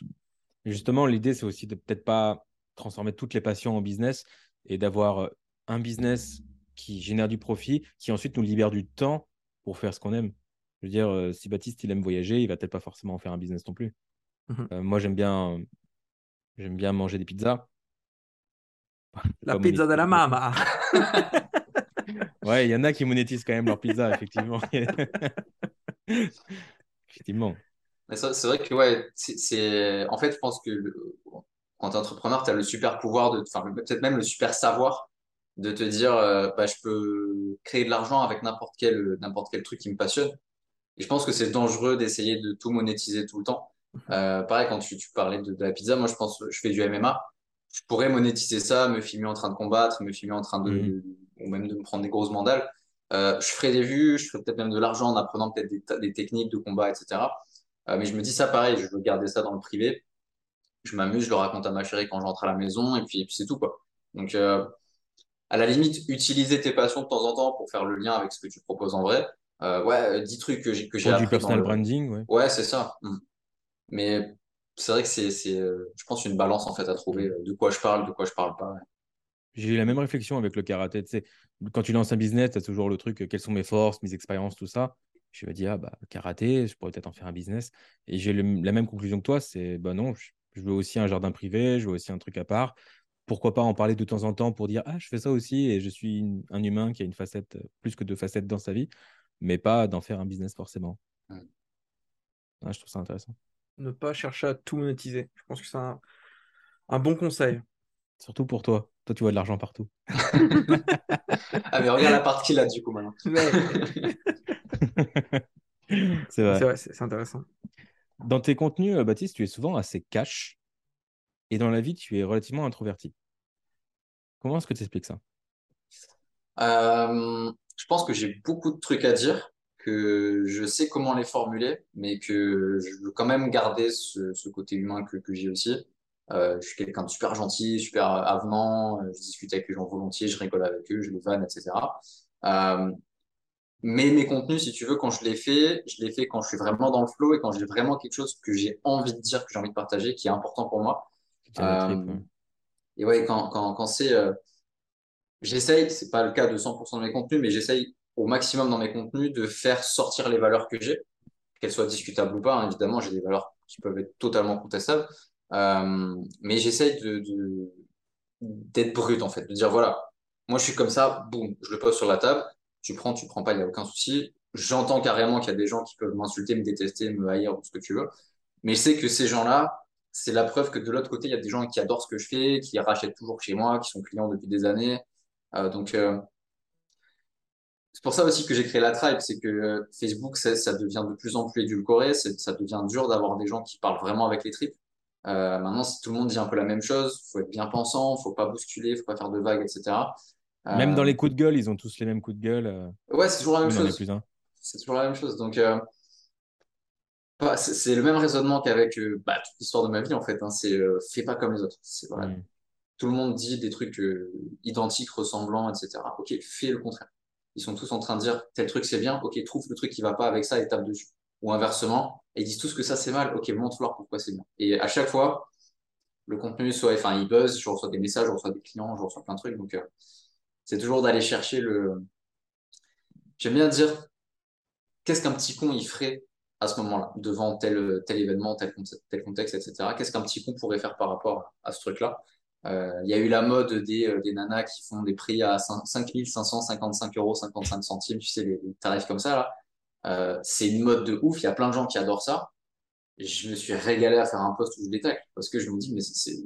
justement, l'idée, c'est aussi de peut-être pas transformer toutes les passions en business et d'avoir euh, un business qui génère du profit, qui ensuite nous libère du temps pour faire ce qu'on aime. Je veux dire, euh, si Baptiste il aime voyager, il va peut-être pas forcément en faire un business non plus. Mhm. Euh, moi, j'aime bien, j'aime bien manger des pizzas. La pizza de la mama. ouais, il y en a qui monétisent quand même leur pizza, effectivement. effectivement. C'est vrai que ouais, c'est en fait, je pense que quand tu es entrepreneur, tu as le super pouvoir, de, enfin, peut-être même le super savoir de te dire, euh, bah, je peux créer de l'argent avec n'importe quel, n'importe quel truc qui me passionne. Et je pense que c'est dangereux d'essayer de tout monétiser tout le temps. Euh, pareil, quand tu, tu parlais de, de, la pizza, moi, je pense, je fais du MMA. Je pourrais monétiser ça, me filmer en train de combattre, me filmer en train de, Mhm. ou même de me prendre des grosses mandales. Euh, je ferais des vues, je ferais peut-être même de l'argent en apprenant peut-être des, des techniques de combat, etc. Euh, mais je me dis ça pareil, je veux garder ça dans le privé. Je m'amuse, je le raconte à ma chérie quand je rentre à la maison, et puis, et puis c'est tout, quoi. Donc, euh, à la limite, utiliser tes passions de temps en temps pour faire le lien avec ce que tu proposes en vrai. Euh, ouais, 10 trucs que j'ai que j'ai du personal le... branding, ouais. Ouais, c'est ça. Mm. Mais c'est vrai que c'est, c'est, euh, je pense, une balance en fait à trouver Mm. euh, de quoi je parle, de quoi je parle pas. J'ai eu la même réflexion avec le karaté. Tu sais, quand tu lances un business, tu as toujours le truc, euh, quelles sont mes forces, mes expériences, tout ça. Je me dis, ah bah, karaté, je pourrais peut-être en faire un business. Et j'ai le- la même conclusion que toi, c'est, bah non, je, je veux aussi un jardin privé, je veux aussi un truc à part. Pourquoi pas en parler de temps en temps pour dire, ah, je fais ça aussi et je suis une- un humain qui a une facette, euh, plus que deux facettes dans sa vie, mais pas d'en faire un business forcément. Mm. Ouais, je trouve ça intéressant. Ne pas chercher à tout monétiser. Je pense que c'est un, un bon conseil. Surtout pour toi. Toi, tu vois de l'argent partout. Ah, mais regarde la partie là, du coup, maintenant. C'est vrai. c'est intéressant. Dans tes contenus, euh, Baptiste, tu es souvent assez cash et dans la vie, tu es relativement introverti. Comment est-ce que tu expliques ça? Euh, je pense que j'ai beaucoup de trucs à dire, que je sais comment les formuler, mais que je veux quand même garder ce, ce côté humain que, que j'ai aussi. Euh, je suis quelqu'un de super gentil, super avenant, euh, je discute avec les gens volontiers, je rigole avec eux, je les vanne, etc. Euh, mais mes contenus, si tu veux, quand je les fais, je les fais quand je suis vraiment dans le flow et quand j'ai vraiment quelque chose que j'ai envie de dire, que j'ai envie de partager, qui est important pour moi. Euh, et ouais, quand, quand, quand c'est, euh, j'essaye, c'est pas le cas de 100% de mes contenus, mais j'essaye au maximum dans mes contenus de faire sortir les valeurs que j'ai, qu'elles soient discutables ou pas. hein. Évidemment, j'ai des valeurs qui peuvent être totalement contestables, Euh, mais j'essaye de, d'être brut en fait, de dire voilà, moi je suis comme ça, boum, je le pose sur la table, tu prends, tu prends pas, il n'y a aucun souci. J'entends carrément qu'il y a des gens qui peuvent m'insulter, me détester, me haïr, ou ce que tu veux, mais je sais que ces gens-là, c'est la preuve que de l'autre côté, il y a des gens qui adorent ce que je fais, qui rachètent toujours chez moi, qui sont clients depuis des années. Euh, donc, euh, c'est pour ça aussi que j'ai créé la Tribe, c'est que euh, Facebook, ça, devient de plus en plus édulcoré, ça devient dur d'avoir des gens qui parlent vraiment avec les tripes. Euh, maintenant, si tout le monde dit un peu la même chose, faut être bien pensant, faut pas bousculer, faut pas faire de vagues, etc. Même dans les coups de gueule, ils ont tous les mêmes coups de gueule. ouais, c'est toujours la même il chose. C'est toujours la même chose. Donc, euh, c'est le même raisonnement qu'avavec euh, bah, toute l'histoire de ma vie, en fait. hein. c'est fais pas comme les autres. C'est voilà. Mm. Tout le monde dit des trucs euh, identiques, ressemblants, etc. Ok, fais le contraire. Ils sont tous en train de dire tel truc c'est bien, ok, trouve le truc qui va pas avec ça et tape dessus. Ou inversement, ils disent tous que ça c'est mal, ok, montre-leur pourquoi c'est bien. Et à chaque fois, le contenu soit, enfin, il buzz, je reçois des messages, je reçois des clients, je reçois plein de trucs. Donc, euh, c'est toujours d'aller chercher le. J'aime bien dire qu'est-ce qu'un petit con il ferait à ce moment-là, devant tel, tel événement, tel, tel contexte, etc. Qu'est-ce qu'un petit con pourrait faire par rapport à ce truc-là? Euh, Il y a eu la mode des, euh, des nanas qui font des prix à 5 5555 euros 55 centimes, tu sais, les, tarifs comme ça, là. Euh, c'est une mode de ouf, il y a plein de gens qui adorent ça. Je me suis régalé à faire un post où je les parce que je me dis, mais c'est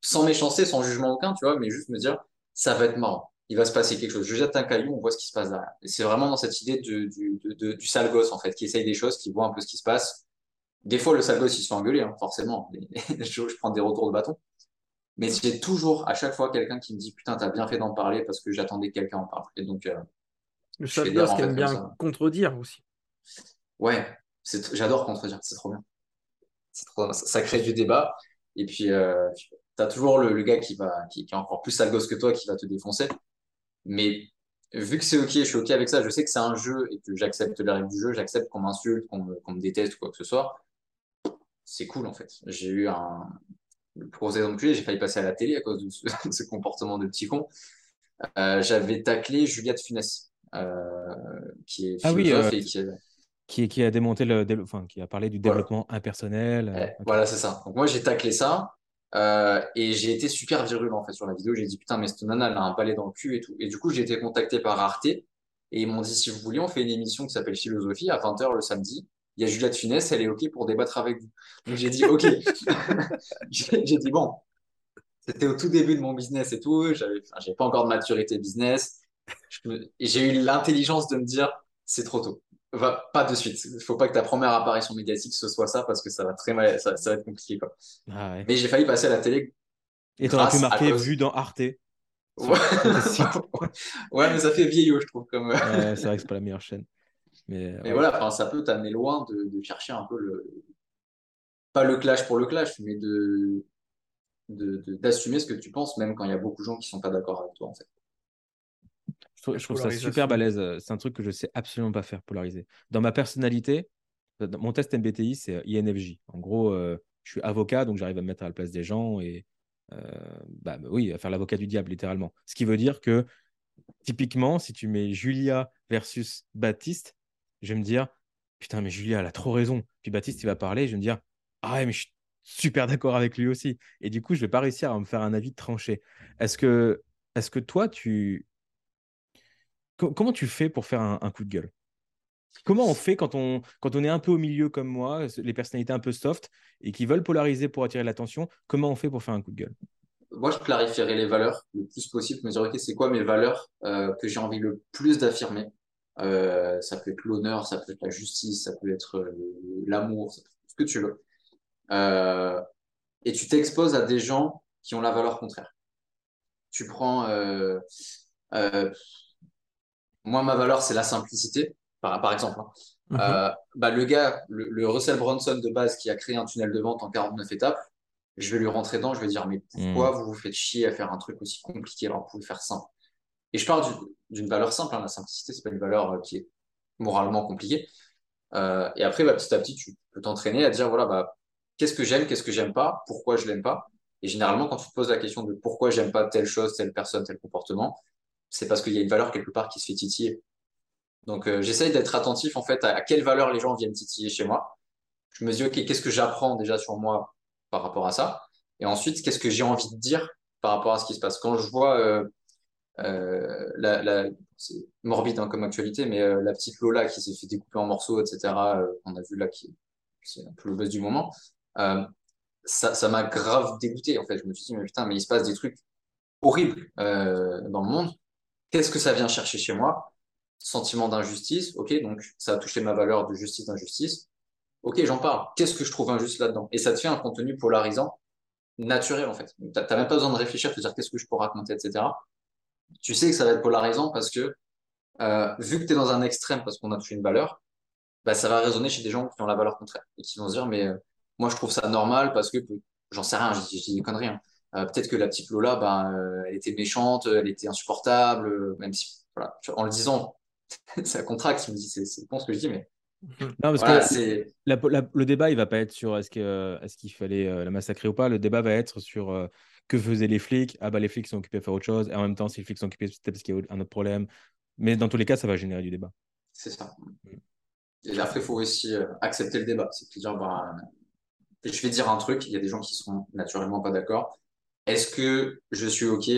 sans méchanceté, sans jugement aucun, tu vois, mais juste me dire, ça va être marrant. Il va se passer quelque chose. Je jette un caillou, on voit ce qui se passe derrière. Et c'est vraiment dans cette idée du, de- de- du sale gosse, en fait, qui essaye des choses, qui voit un peu ce qui se passe. Des fois, le sale gosse, il se fait engueuler, hein, forcément. je, je prends des retours de bâton. Mais j'ai toujours, à chaque fois, quelqu'un qui me dit, putain, t'as bien fait d'en parler parce que j'attendais que quelqu'un en parle. Et donc, euh, Le en qui aime bien ça. contredire aussi. ouais, j'adore contredire, c'est trop bien. Trop, ça, ça crée du débat. Et puis, euh, t'as toujours le, le gars qui va, qui, qui est encore plus sale gosse que toi, qui va te défoncer. Mais vu que c'est ok, je suis ok avec ça, je sais que c'est un jeu et que j'accepte les règles du jeu, j'accepte qu'on m'insulte, qu'on me, qu'on me déteste ou quoi que ce soit. C'est cool, en fait. J'ai eu un, le plus gros exemple que j'ai, j'ai failli passer à la télé à cause de ce, ce comportement de petit con. Euh, j'avais taclé Juliette Funès, euh, qui est Ah oui, euh, et qui est, Qui, qui a démonté le, enfin, qui a parlé du Voilà. développement impersonnel. Eh. Voilà, c'est ça. Donc moi, j'ai taclé ça et j'ai été super virulent en fait sur la vidéo. J'ai dit putain, mais cette nana, elle a un balai dans le cul et tout. Et du coup, j'ai été contacté par Arte et ils m'ont dit si vous voulez, on fait une émission qui s'appelle Philosophie à 20h le samedi il y a Julia de Funès, elle est OK pour débattre avec vous. Donc j'ai dit OK. j'ai dit bon, c'était au tout début de mon business et tout. J'avais, enfin, pas encore de maturité business. Et j'ai eu l'intelligence de me dire, c'est trop tôt. Va, pas de suite. Il faut pas que ta première apparition médiatique ce soit ça parce que ça va très mal, ça, va être compliqué. Quoi. Ah Mais j'ai failli passer à la télé. Et t'aurais pu marquer vu dans Arte. Ouais. mais ça fait vieillot, je trouve. Comme... ouais, c'est vrai que c'est pas la meilleure chaîne. Mais, voilà, ça peut t'amener loin de, de, chercher un peu le. Pas le clash pour le clash, mais de d'assumer ce que tu penses, même quand il y a beaucoup de gens qui sont pas d'accord avec toi, en fait. Je trouve, ça super balèze. C'est un truc que je sais absolument pas faire, polariser. Dans ma personnalité, mon test MBTI, c'est INFJ. En gros, euh, je suis avocat, donc j'arrive à me mettre à la place des gens et euh, bah, bah, oui, à faire l'avocat du diable, littéralement. Ce qui veut dire que, typiquement, si tu mets Julia versus Baptiste, je vais me dire, putain, mais Julia, elle a trop raison. Puis Baptiste, il va parler, je vais me dire, ah ouais, mais je suis super d'accord avec lui aussi. Et du coup, je vais pas réussir à me faire un avis tranché. Est-ce que, est que toi, tu. comment tu fais pour faire un, coup de gueule? Comment on fait quand on, quand on est un peu au milieu comme moi, les personnalités un peu soft et qui veulent polariser pour attirer l'attention Comment on fait pour faire un coup de gueule? Moi, je clarifierai les valeurs le plus possible, me dire, OK, c'est quoi mes valeurs euh, que j'ai envie le plus d'affirmer? Euh, Ça peut être l'honneur, ça peut être la justice, ça peut être euh, l'amour, ce que tu veux. Euh, et tu t'exposes à des gens qui ont la valeur contraire. Tu prends, euh, euh, moi ma valeur c'est la simplicité, par, par exemple. Hein. Mhm. bah, le gars, le, Russell Bronson de base qui a créé un tunnel de vente en 49 étapes, je vais lui rentrer dedans, je vais dire mais pourquoi mhm. vous vous faites chier à faire un truc aussi compliqué? Alors vous pouvez faire simple. Et je parle d'une valeur simple, hein. la simplicité c'est pas une valeur qui est moralement compliquée. et après, bah, petit à petit, tu peux t'entraîner à dire voilà, bah, qu'est-ce que j'aime, qu'est-ce que j'aime pas, pourquoi je l'aime pas. Et généralement, quand tu te poses la question de pourquoi j'aime pas telle chose, telle personne, tel comportement, c'est parce qu'il y a une valeur quelque part qui se fait titiller. Donc, euh, j'essaye d'être attentif en fait à, quelle valeur les gens viennent titiller chez moi. Je me dis, OK, qu'est-ce que j'apprends déjà sur moi par rapport à ça? Et ensuite, qu'est-ce que j'ai envie de dire par rapport à ce qui se passe? Quand je vois, euh, euh, la, c'est morbide hein, comme actualité, mais la petite Lola qui s'est fait découper en morceaux, etc., on a vu là qui c'est un peu le buzz du moment, euh, ça, ça m'a grave dégoûté en fait. Je me suis dit, mais putain, mais il se passe des trucs horribles euh, dans le monde. Qu'est-ce que ça vient chercher chez moi? Sentiment d'injustice, ok, donc ça a touché ma valeur de justice, d'injustice. Ok, j'en parle. Qu'est-ce que je trouve injuste là-dedans? Et ça te fait un contenu polarisant, naturel en fait. Tu n'as même pas besoin de réfléchir, te dire qu'est-ce que je pourrais raconter, etc. Tu sais que ça va être polarisant parce que euh, vu que tu es dans un extrême parce qu'on a touché une valeur, bah, ça va résonner chez des gens qui ont la valeur contraire et qui vont se dire, mais moi, je trouve ça normal parce que, j'en sais rien, je dis des conneries. Hein. Euh, peut-être que la petite Lola, euh, elle était méchante, elle était insupportable, euh, même si, voilà, en le disant, ça contracte, je me dis, c'est bon ce que je dis, mais. Non, parce que le débat, il va pas être sur est-ce qu'il est qu'il fallait la massacrer ou pas. Le débat va être sur que faisaient les flics? Ah, bah, les flics sont occupés à faire autre chose. Et en même temps, si les flics sont occupés, c'est parce qu'il y a un autre problème. Mais dans tous les cas, ça va générer du débat. C'est ça. Mm. Et après, il faut aussi accepter le débat. C'est dire, bah, je vais dire un truc, il y a des gens qui seront naturellement pas d'accord. Est-ce que je suis OK?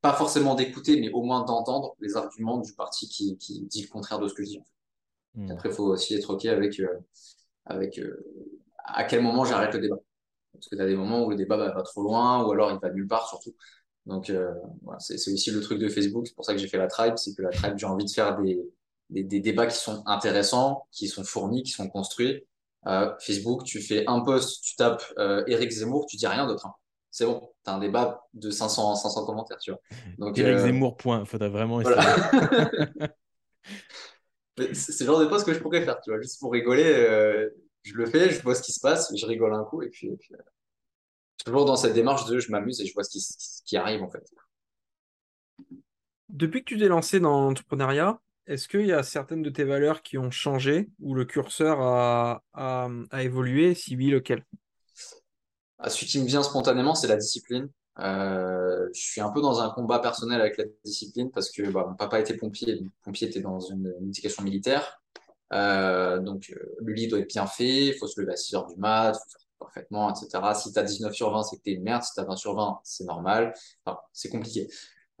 Pas forcément d'écouter, mais au moins d'entendre les arguments du parti qui, dit le contraire de ce que je dis. Hmm. Après, il faut aussi être OK avec, euh, avec euh, à quel moment j'arrête le débat. Parce que tu as des moments où le débat va, trop loin, ou alors il va nulle part surtout. Donc, euh, voilà, c'est aussi le truc de Facebook. C'est pour ça que j'ai fait la tribe. C'est que la tribe, j'ai envie de faire des, des, des, débats qui sont intéressants, qui sont fournis, qui sont construits, euh, Facebook, tu fais un post, tu tapes euh, Eric Zemmour, tu dis rien d'autre. Hein. C'est bon, tu as un débat de 500, 500 commentaires, tu vois. Donc, Eric euh, Zemmour, point. Faudrait vraiment essayer. c'est le genre de post que je pourrais faire, tu vois, juste pour rigoler. Je le fais, je vois ce qui se passe, je rigole un coup, et puis, toujours dans cette démarche de je m'amuse et je vois ce qui, ce qui arrive, en fait. Depuis que tu t'es lancé dans l'entrepreneuriat, est-ce qu'il y a certaines de tes valeurs qui ont changé ou le curseur a, évolué Si oui, lequel? Ah, Celui qui me vient spontanément, c'est la discipline. Euh, je suis un peu dans un combat personnel avec la discipline parce que bah, mon papa était pompier, donc pompier était dans une, éducation militaire. Euh, donc euh, le lit doit être bien fait, il faut se lever à 6 heures du mat, faut faire parfaitement, etc. Si tu as 19 sur 20, c'est que tu es une merde. Si tu as 20 sur 20, c'est normal. Enfin, c'est compliqué.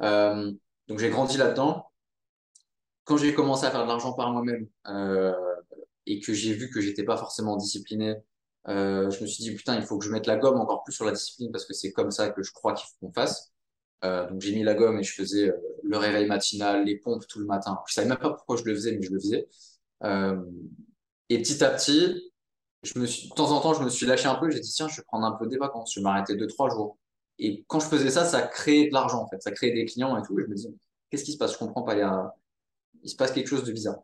donc j'ai grandi là-dedans quand j'ai commencé à faire de l'argent par moi-même, euh, et que j'ai vu que j'étais pas forcément discipliné, euh, je me suis dit, putain, il faut que je mette la gomme encore plus sur la discipline parce que c'est comme ça que je crois qu'il faut qu'on fasse. Euh, donc j'ai mis la gomme et je faisais euh, le réveil matinal, les pompes tout le matin. Je savais même pas pourquoi je le faisais, mais je le faisais. Euh, et petit à petit, je me suis, de temps en temps, je me suis lâché un peu. J'ai dit tiens, je vais prendre un peu des vacances. Je vais m'arrêter deux trois jours. Et quand je faisais ça, ça créait de l'argent en fait, ça créait des clients et tout. Et je me dis qu'est-ce qui se passe? Je comprends pas. Il, se passe quelque chose de bizarre.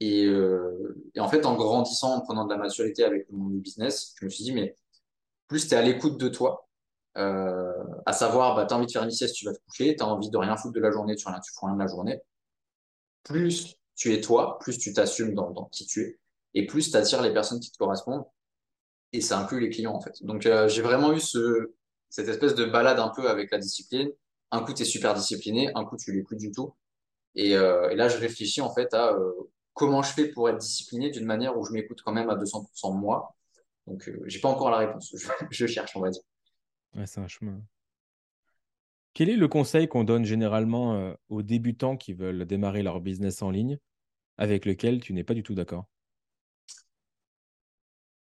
Et, euh, et, en fait, en grandissant, en prenant de la maturité avec le monde du business, je me suis dit mais plus tu es à l'écoute de toi, euh, à savoir, bah, tu as envie de faire une sieste, tu vas te coucher, tu as envie de rien foutre de la journée, tu rien, tu fous rien de la journée. Plus tu es toi, plus tu t'assumes dans, qui tu es, et plus tu attires les personnes qui te correspondent, et ça inclut les clients en fait. Donc euh, j'ai vraiment eu ce, cette espèce de balade un peu avec la discipline. Un coup, tu es super discipliné, un coup, tu l'es plus du tout. Et, euh, là, je réfléchis en fait à euh, comment je fais pour être discipliné d'une manière où je m'écoute quand même à 200% moi. Donc, j'ai pas encore la réponse. Je, je cherche, on va dire. Ouais, c'est un chemin. Quel est le conseil qu'on donne généralement aux débutants qui veulent démarrer leur business en ligne? Avec lequel tu n'es pas du tout d'accord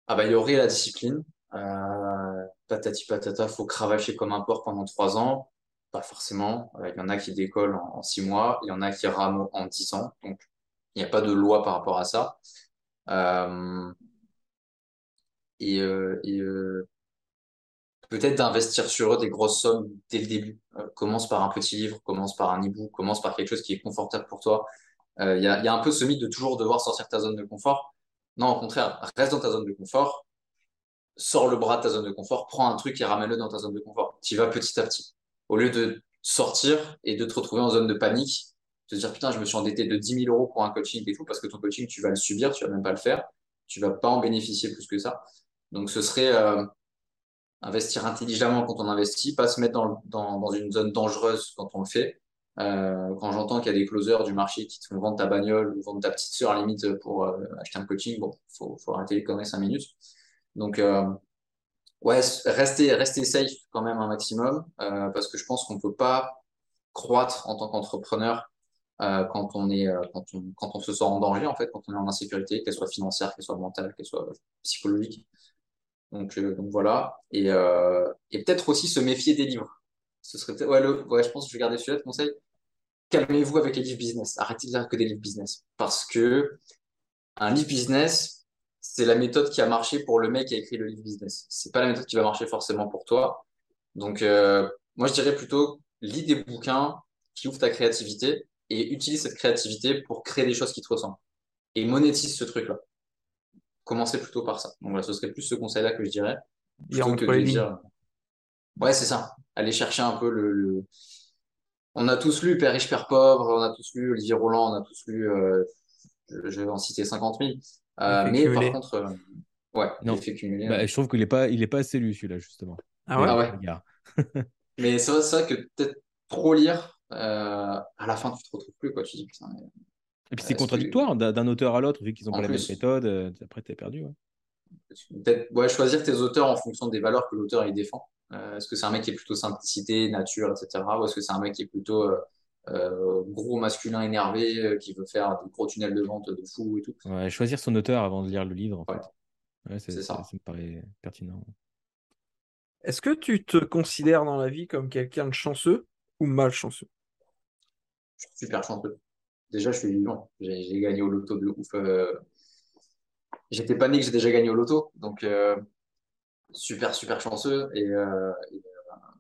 Ah bah il y aurait la discipline. Euh, patati patata, faut cravacher comme un porc pendant trois ans. Pas forcément. Euh, il y en a qui décollent en, six mois, il y en a qui rament en dix ans. Donc il n'y a pas de loi par rapport à ça. Euh, et, peut-être d'investir sur eux des grosses sommes dès le début. Commence par un petit livre, commence par un e-book, commence par quelque chose qui est confortable pour toi. Il euh, y, a, y, a, un peu ce mythe de toujours devoir sortir de ta zone de confort. Non, au contraire, reste dans ta zone de confort, sors le bras de ta zone de confort, prends un truc et ramène-le dans ta zone de confort. Tu vas petit à petit. Au lieu de sortir et de te retrouver en zone de panique, te dire putain, je me suis endetté de 10 000 euros pour un coaching et tout, parce que ton coaching, tu vas le subir, tu vas même pas le faire, tu vas pas en bénéficier plus que ça. Donc ce serait euh, investir intelligemment quand on investit, pas se mettre dans, dans, dans une zone dangereuse quand on le fait. Euh, quand j'entends qu'il y a des closers du marché qui te font vendre ta bagnole ou vendre ta petite sœur limite pour euh, acheter un coaching, bon, faut, faut arrêter les conneries 5 minutes. Donc, euh, ouais, rester, rester safe quand même un maximum euh, parce que je pense qu'on peut pas croître en tant qu'entrepreneur euh, quand on est quand on, quand on se sent en danger en fait, quand on est en insécurité, qu'elle soit financière, qu'elle soit mentale, qu'elle soit psychologique. Donc, donc voilà. Et, et peut-être aussi se méfier des livres. Ce serait ouais, le, ouais, je pense que je vais garder celui-là de conseil. Calmez-vous avec les livres business. Arrêtez de lire que des livres business. Parce que un livre business, c'est la méthode qui a marché pour le mec qui a écrit le livre business. C'est pas la méthode qui va marcher forcément pour toi. Donc, euh, moi, je dirais plutôt, lis des bouquins qui ouvrent ta créativité et utilise cette créativité pour créer des choses qui te ressemblent. Et monétise ce truc-là commencer plutôt par ça. Donc voilà, ce serait plus ce conseil-là que je dirais. Que de dire... Ouais, c'est ça. Aller chercher un peu le, le, On a tous lu Père riche, Père pauvre, on a tous lu Olivier Roland, on a tous lu, euh, je vais en citer 50 000. Euh, mais par contre, euh, ouais, non. Cumulé, bah, ouais. Je trouve qu'il n'est pas, il est pas assez lu celui-là, justement. Ah ouais, ah ouais. Mais c'est vrai, que peut-être trop lire, euh, à la fin, tu te retrouves plus. Quoi. Tu dis, putain, mais... Et puis c'est contradictoire que... d'un auteur à l'autre, vu qu'ils n'ont pas la même méthode. Après, tu es perdu. Ouais. Peut-être ouais, choisir tes auteurs en fonction des valeurs que l'auteur il défend. Euh, est-ce que c'est un mec qui est plutôt simplicité, nature, etc. Ou est-ce que c'est un mec qui est plutôt euh, euh, gros masculin énervé, euh, qui veut faire des gros tunnels de vente de fou et tout? Ouais, Choisir son auteur avant de lire le livre, en ouais. fait. Ouais, c'est ça. ça. me paraît pertinent. Est-ce que tu te considères dans la vie comme quelqu'un de chanceux ou malchanceux? Je suis super chanceux déjà, je suis vivant. J'ai gagné au loto de ouf. Euh... J'étais pas né que j'ai déjà gagné au loto. Donc, euh, super, super chanceux. Et, euh, et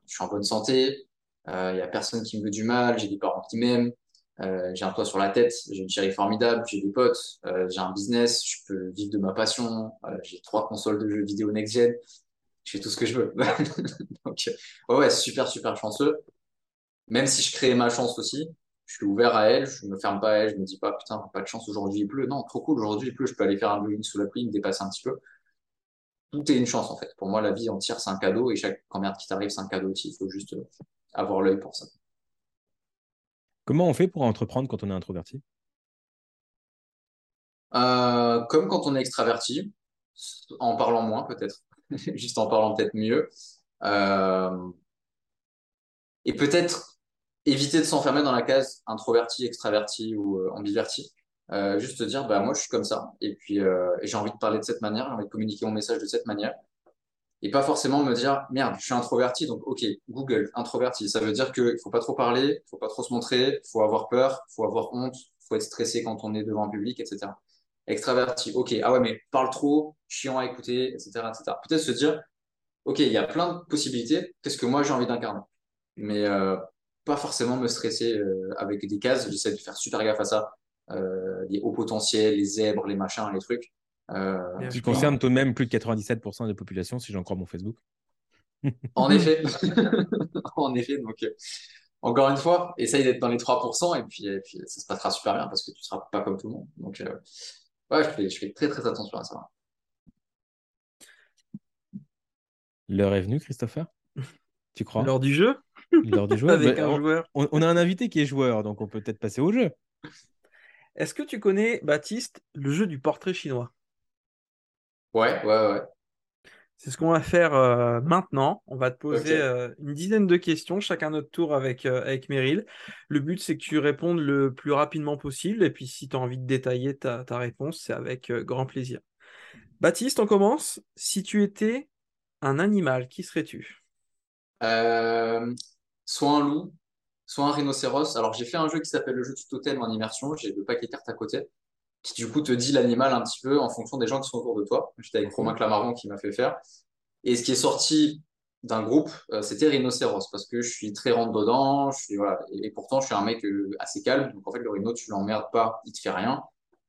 je suis en bonne santé. Il n'y a personne qui me veut du mal. J'ai des parents qui m'aiment. j'ai un toit sur la tête. J'ai une chérie formidable. J'ai des potes. j'ai un business. Je peux vivre de ma passion. j'ai trois consoles de jeux vidéo next-gen. Je fais tout ce que je veux. donc, ouais, super, super chanceux. Même si je crée ma chance aussi, je suis ouvert à elle, je me ferme pas à elle, je me dis pas putain, pas de chance aujourd'hui il pleut. Non, trop cool, aujourd'hui il pleut, je peux aller faire un blogging sous la pluie, me dépasser un petit peu. Tout est une chance en fait. Pour moi, la vie entière, c'est un cadeau et chaque merde qui t'arrive, c'est un cadeau aussi. Il faut juste avoir l'œil pour ça. Comment on fait pour entreprendre quand on est introverti? Euh, Comme quand on est extraverti, en parlant moins peut-être, juste en parlant peut-être mieux. Euh... Et peut-être éviter de s'enfermer dans la case introverti, extraverti ou euh, ambiverti. Euh, juste te dire, bah, moi, je suis comme ça. Et puis, euh, j'ai envie de parler de cette manière, j'ai envie de communiquer mon message de cette manière. Et pas forcément me dire, merde, je suis introverti, donc ok, Google, introverti. Ça veut dire qu'il faut pas trop parler, il faut pas trop se montrer, il faut avoir peur, il faut avoir honte, il faut être stressé quand on est devant un public, etc. Extraverti, ok, ah ouais, mais parle trop, chiant à écouter, etc. etc. Peut-être se dire, ok, il y a plein de possibilités, qu'est-ce que moi j'ai envie d'incarner? Mais euh, pas forcément me stresser avec des cases, j'essaie de faire super gaffe à ça. Euh, les hauts potentiels, les zèbres, les machins, les trucs. Euh, qui concerne tout de même plus de 97% des populations, si j'en crois mon Facebook. en effet. en effet, donc euh, encore une fois, essaye d'être dans les 3% et puis, et puis ça se passera super bien parce que tu ne seras pas comme tout le monde. Donc, euh, ouais, je fais, je fais, très très attention à ça. L'heure est venue, Christopher? Tu crois? L'heure du jeu? L'heure du jeu Avec un joueur. On, on, a un invité qui est joueur, donc on peut peut-être passer au jeu. Est-ce que tu connais, Baptiste, le jeu du portrait chinois? Ouais, ouais, ouais. C'est ce qu'on va faire euh, maintenant. On va te poser okay. euh, une dizaine de questions, chacun notre tour avec, euh, avec Meryl. Le but, c'est que tu répondes le plus rapidement possible. Et puis, si tu as envie de détailler ta, ta réponse, c'est avec grand plaisir. Baptiste, on commence. Si tu étais un animal, qui serais-tu? Soit un loup, soit un rhinocéros. Alors, j'ai fait un jeu qui s'appelle le jeu du totem en immersion. J'ai le paquet cartes à côté qui du coup te dit l'animal un petit peu en fonction des gens qui sont autour de toi. J'étais avec Romain Clamaron qui m'a fait faire. Et ce qui est sorti d'un groupe, euh, c'était rhinocéros parce que je suis très rentre dedans, je suis voilà, et, et, pourtant je suis un mec euh, assez calme. Donc en fait le rhino tu l'emmerdes pas, il te fait rien,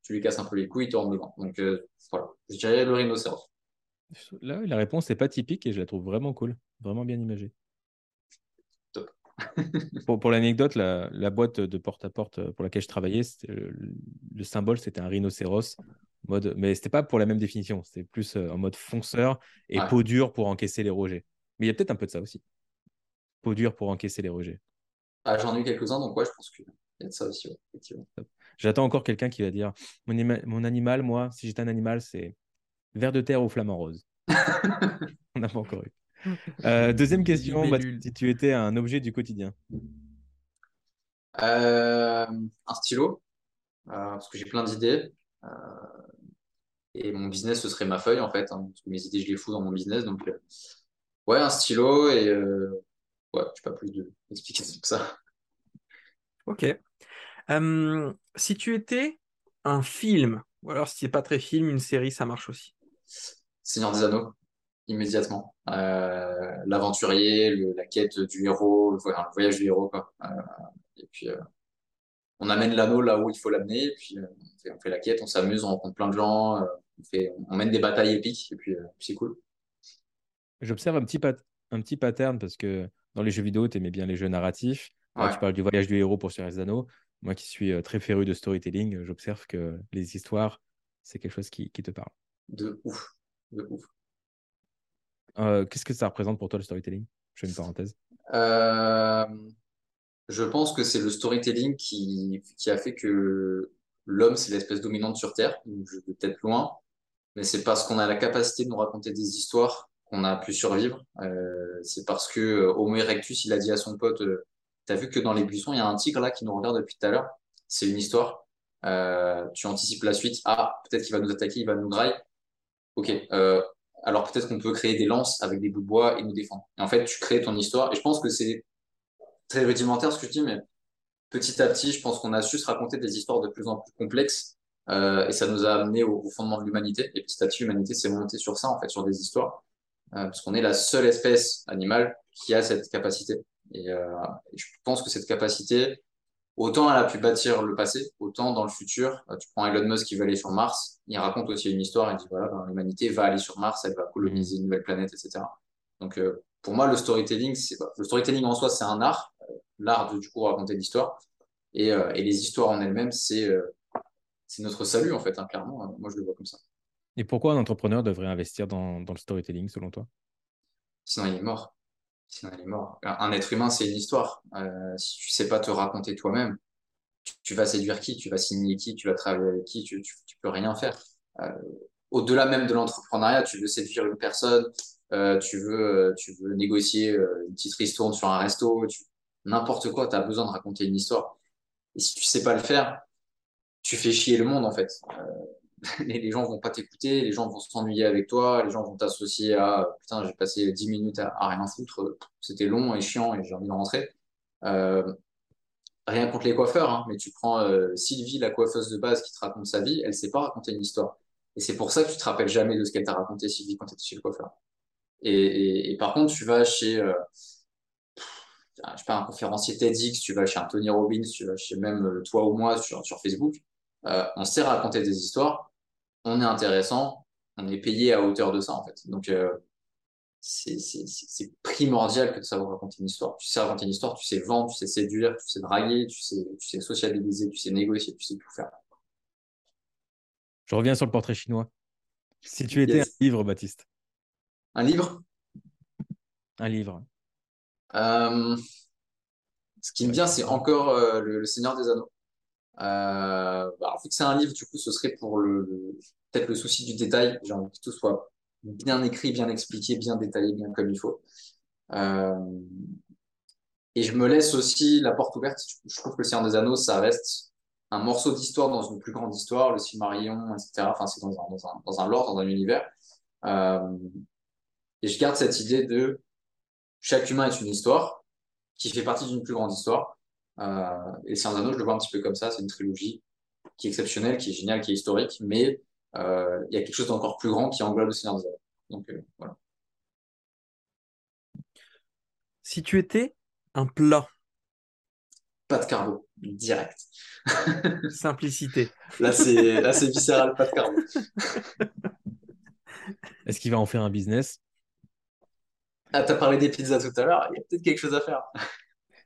tu lui casses un peu les couilles, il te rentre dedans. Donc euh, voilà, je dirais le rhinocéros. Là, la réponse n'est pas typique et je la trouve vraiment cool, vraiment bien imagée. Pour, pour l'anecdote, la, la, boîte de porte-à-porte pour laquelle je travaillais, le, le, symbole, c'était un rhinocéros. Mode, mais c'était pas pour la même définition, c'était plus en mode fonceur et ouais. peau dure pour encaisser les rejets. Mais il y a peut-être un peu de ça aussi. Peau dure pour encaisser les rejets. Ah, J'en ai eu quelques-uns, donc ouais, je pense qu'il y a de ça aussi, ouais, effectivement. J'attends encore quelqu'un qui va dire mon, mon, animal, moi, si j'étais un animal, c'est ver de terre ou flamant rose. On n'a pas encore eu. Euh, deuxième question, bah, si tu étais un objet du quotidien euh, Un stylo, euh, parce que j'ai plein d'idées. Euh, et mon business, ce serait ma feuille, en fait. Hein, mes idées, je les fous dans mon business. Donc, euh, ouais, un stylo et ouais, je sais pas plus d'explications que ça. Ok. si tu étais un film, ou alors si tu n'es pas très film, une série, ça marche aussi. Seigneur des Anneaux immédiatement. Euh, L'aventurier, la quête du héros, le, le, voyage du héros. Quoi. Euh, et puis, euh, on amène l'anneau là où il faut l'amener, puis on fait, on, fait, la quête, on s'amuse, on rencontre plein de gens, on, fait, on mène des batailles épiques, et puis c'est cool. J'observe un petit, pat un petit pattern parce que dans les jeux vidéo, tu aimais bien les jeux narratifs. Ouais. Tu parles du voyage du héros pour Seigneur des Anneaux. Moi qui suis très féru de storytelling, j'observe que les histoires, c'est quelque chose qui, qui te parle. De ouf, de ouf. Euh, Qu'est-ce que ça représente pour toi le storytelling? Je fais une parenthèse. Euh, je pense que c'est le storytelling qui, qui a fait que l'homme, c'est l'espèce dominante sur Terre. Je vais peut-être loin, mais c'est parce qu'on a la capacité de nous raconter des histoires qu'on a pu survivre. Euh, c'est parce que Homo erectus, il a dit à son pote T'as vu que dans les buissons, il y a un tigre là qui nous regarde depuis tout à l'heure. C'est une histoire. Tu anticipes la suite. Ah, peut-être qu'il va nous attaquer, il va nous grailler. Ok, alors peut-être qu'on peut créer des lances avec des bouts de bois et nous défendre. Et en fait, tu crées ton histoire. Et je pense que c'est très rudimentaire ce que je dis, mais petit à petit, je pense qu'on a su se raconter des histoires de plus en plus complexes. Euh, et ça nous a amené au, fondement de l'humanité. Et petit à petit, l'humanité s'est montée sur ça, en fait, sur des histoires. Euh, parce qu'on est la seule espèce animale qui a cette capacité. Et, euh, je pense que cette capacité, autant elle a pu bâtir le passé, autant dans le futur, tu prends Elon Musk qui va aller sur Mars, il raconte aussi une histoire, il dit voilà, ben, l'humanité va aller sur Mars, elle va coloniser une nouvelle planète, etc. Donc euh, pour moi, le storytelling, c'est le storytelling en soi, c'est un art, l'art de du coup raconter l'histoire, et, euh, et, les histoires en elles-mêmes, c'est euh, c'est notre salut en fait, hein, clairement. Moi, je le vois comme ça. Et pourquoi un entrepreneur devrait investir dans, dans le storytelling selon toi? Sinon, il est mort. Sinon, il est. Un être humain, c'est une histoire. Euh, si tu sais pas te raconter toi-même, tu, vas séduire qui? Tu vas signer qui? Tu vas travailler avec qui? Tu, tu, tu peux rien faire. Euh, Au-delà même de l'entrepreneuriat, tu veux séduire une personne, euh, tu veux, tu veux négocier une petite ristourne sur un resto, n'importe quoi. Tu as besoin de raconter une histoire. Et si tu sais pas le faire, tu fais chier le monde en fait. les, gens vont pas t'écouter, les gens vont s'ennuyer avec toi, les gens vont t'associer à putain, j'ai passé 10 minutes à, rien foutre, c'était long et chiant et j'ai envie de rentrer. Euh, rien contre les coiffeurs, hein, mais tu prends euh, Sylvie, la coiffeuse de base qui te raconte sa vie, elle sait pas raconter une histoire. Et c'est pour ça que tu te rappelles jamais de ce qu'elle t'a raconté, Sylvie, quand tu étais chez le coiffeur. Et, par contre, tu vas chez, euh, je sais pas, un conférencier TEDx, tu vas chez un Tony Robbins, tu vas chez même toi ou moi sur, Facebook, on sait raconter des histoires, on est intéressant, on est payé à hauteur de ça, en fait. Donc, euh, c'est primordial que de savoir raconter une histoire. Tu sais raconter une histoire, tu sais vendre, tu sais séduire, tu sais draguer, tu sais, tu sais sociabiliser, tu sais négocier, tu sais tout faire. Je reviens sur le portrait chinois. Si tu étais yes. un livre, Baptiste. Un livre? Un livre. Euh, ce qui me vient, c'est encore euh, le, le, Seigneur des Anneaux. Euh, bah, vu que c'est un livre, du coup, ce serait pour le peut-être le souci du détail. J'ai envie que tout soit bien écrit, bien expliqué, bien détaillé, bien comme il faut. Euh, et je me laisse aussi la porte ouverte. Je trouve que le Seigneur des Anneaux, ça reste un morceau d'histoire dans une plus grande histoire, le Silmarillion, etc. Enfin, c'est dans un, dans, un, dans un lore, dans un univers. Euh, et je garde cette idée de chaque humain est une histoire qui fait partie d'une plus grande histoire. Euh, et Seigneur des Anneaux, je le vois un petit peu comme ça. C'est une trilogie qui est exceptionnelle, qui est géniale, qui est historique, mais euh, il y a quelque chose d'encore plus grand qui englobe le Seigneur des Anneaux. Donc euh, voilà. Si tu étais un plat. Pas de carbo, direct. Simplicité. Là, c'est là, c'est viscéral, pas de carbo. Est-ce qu'il va en faire un business? Ah, t'as parlé des pizzas tout à l'heure, il y a peut-être quelque chose à faire.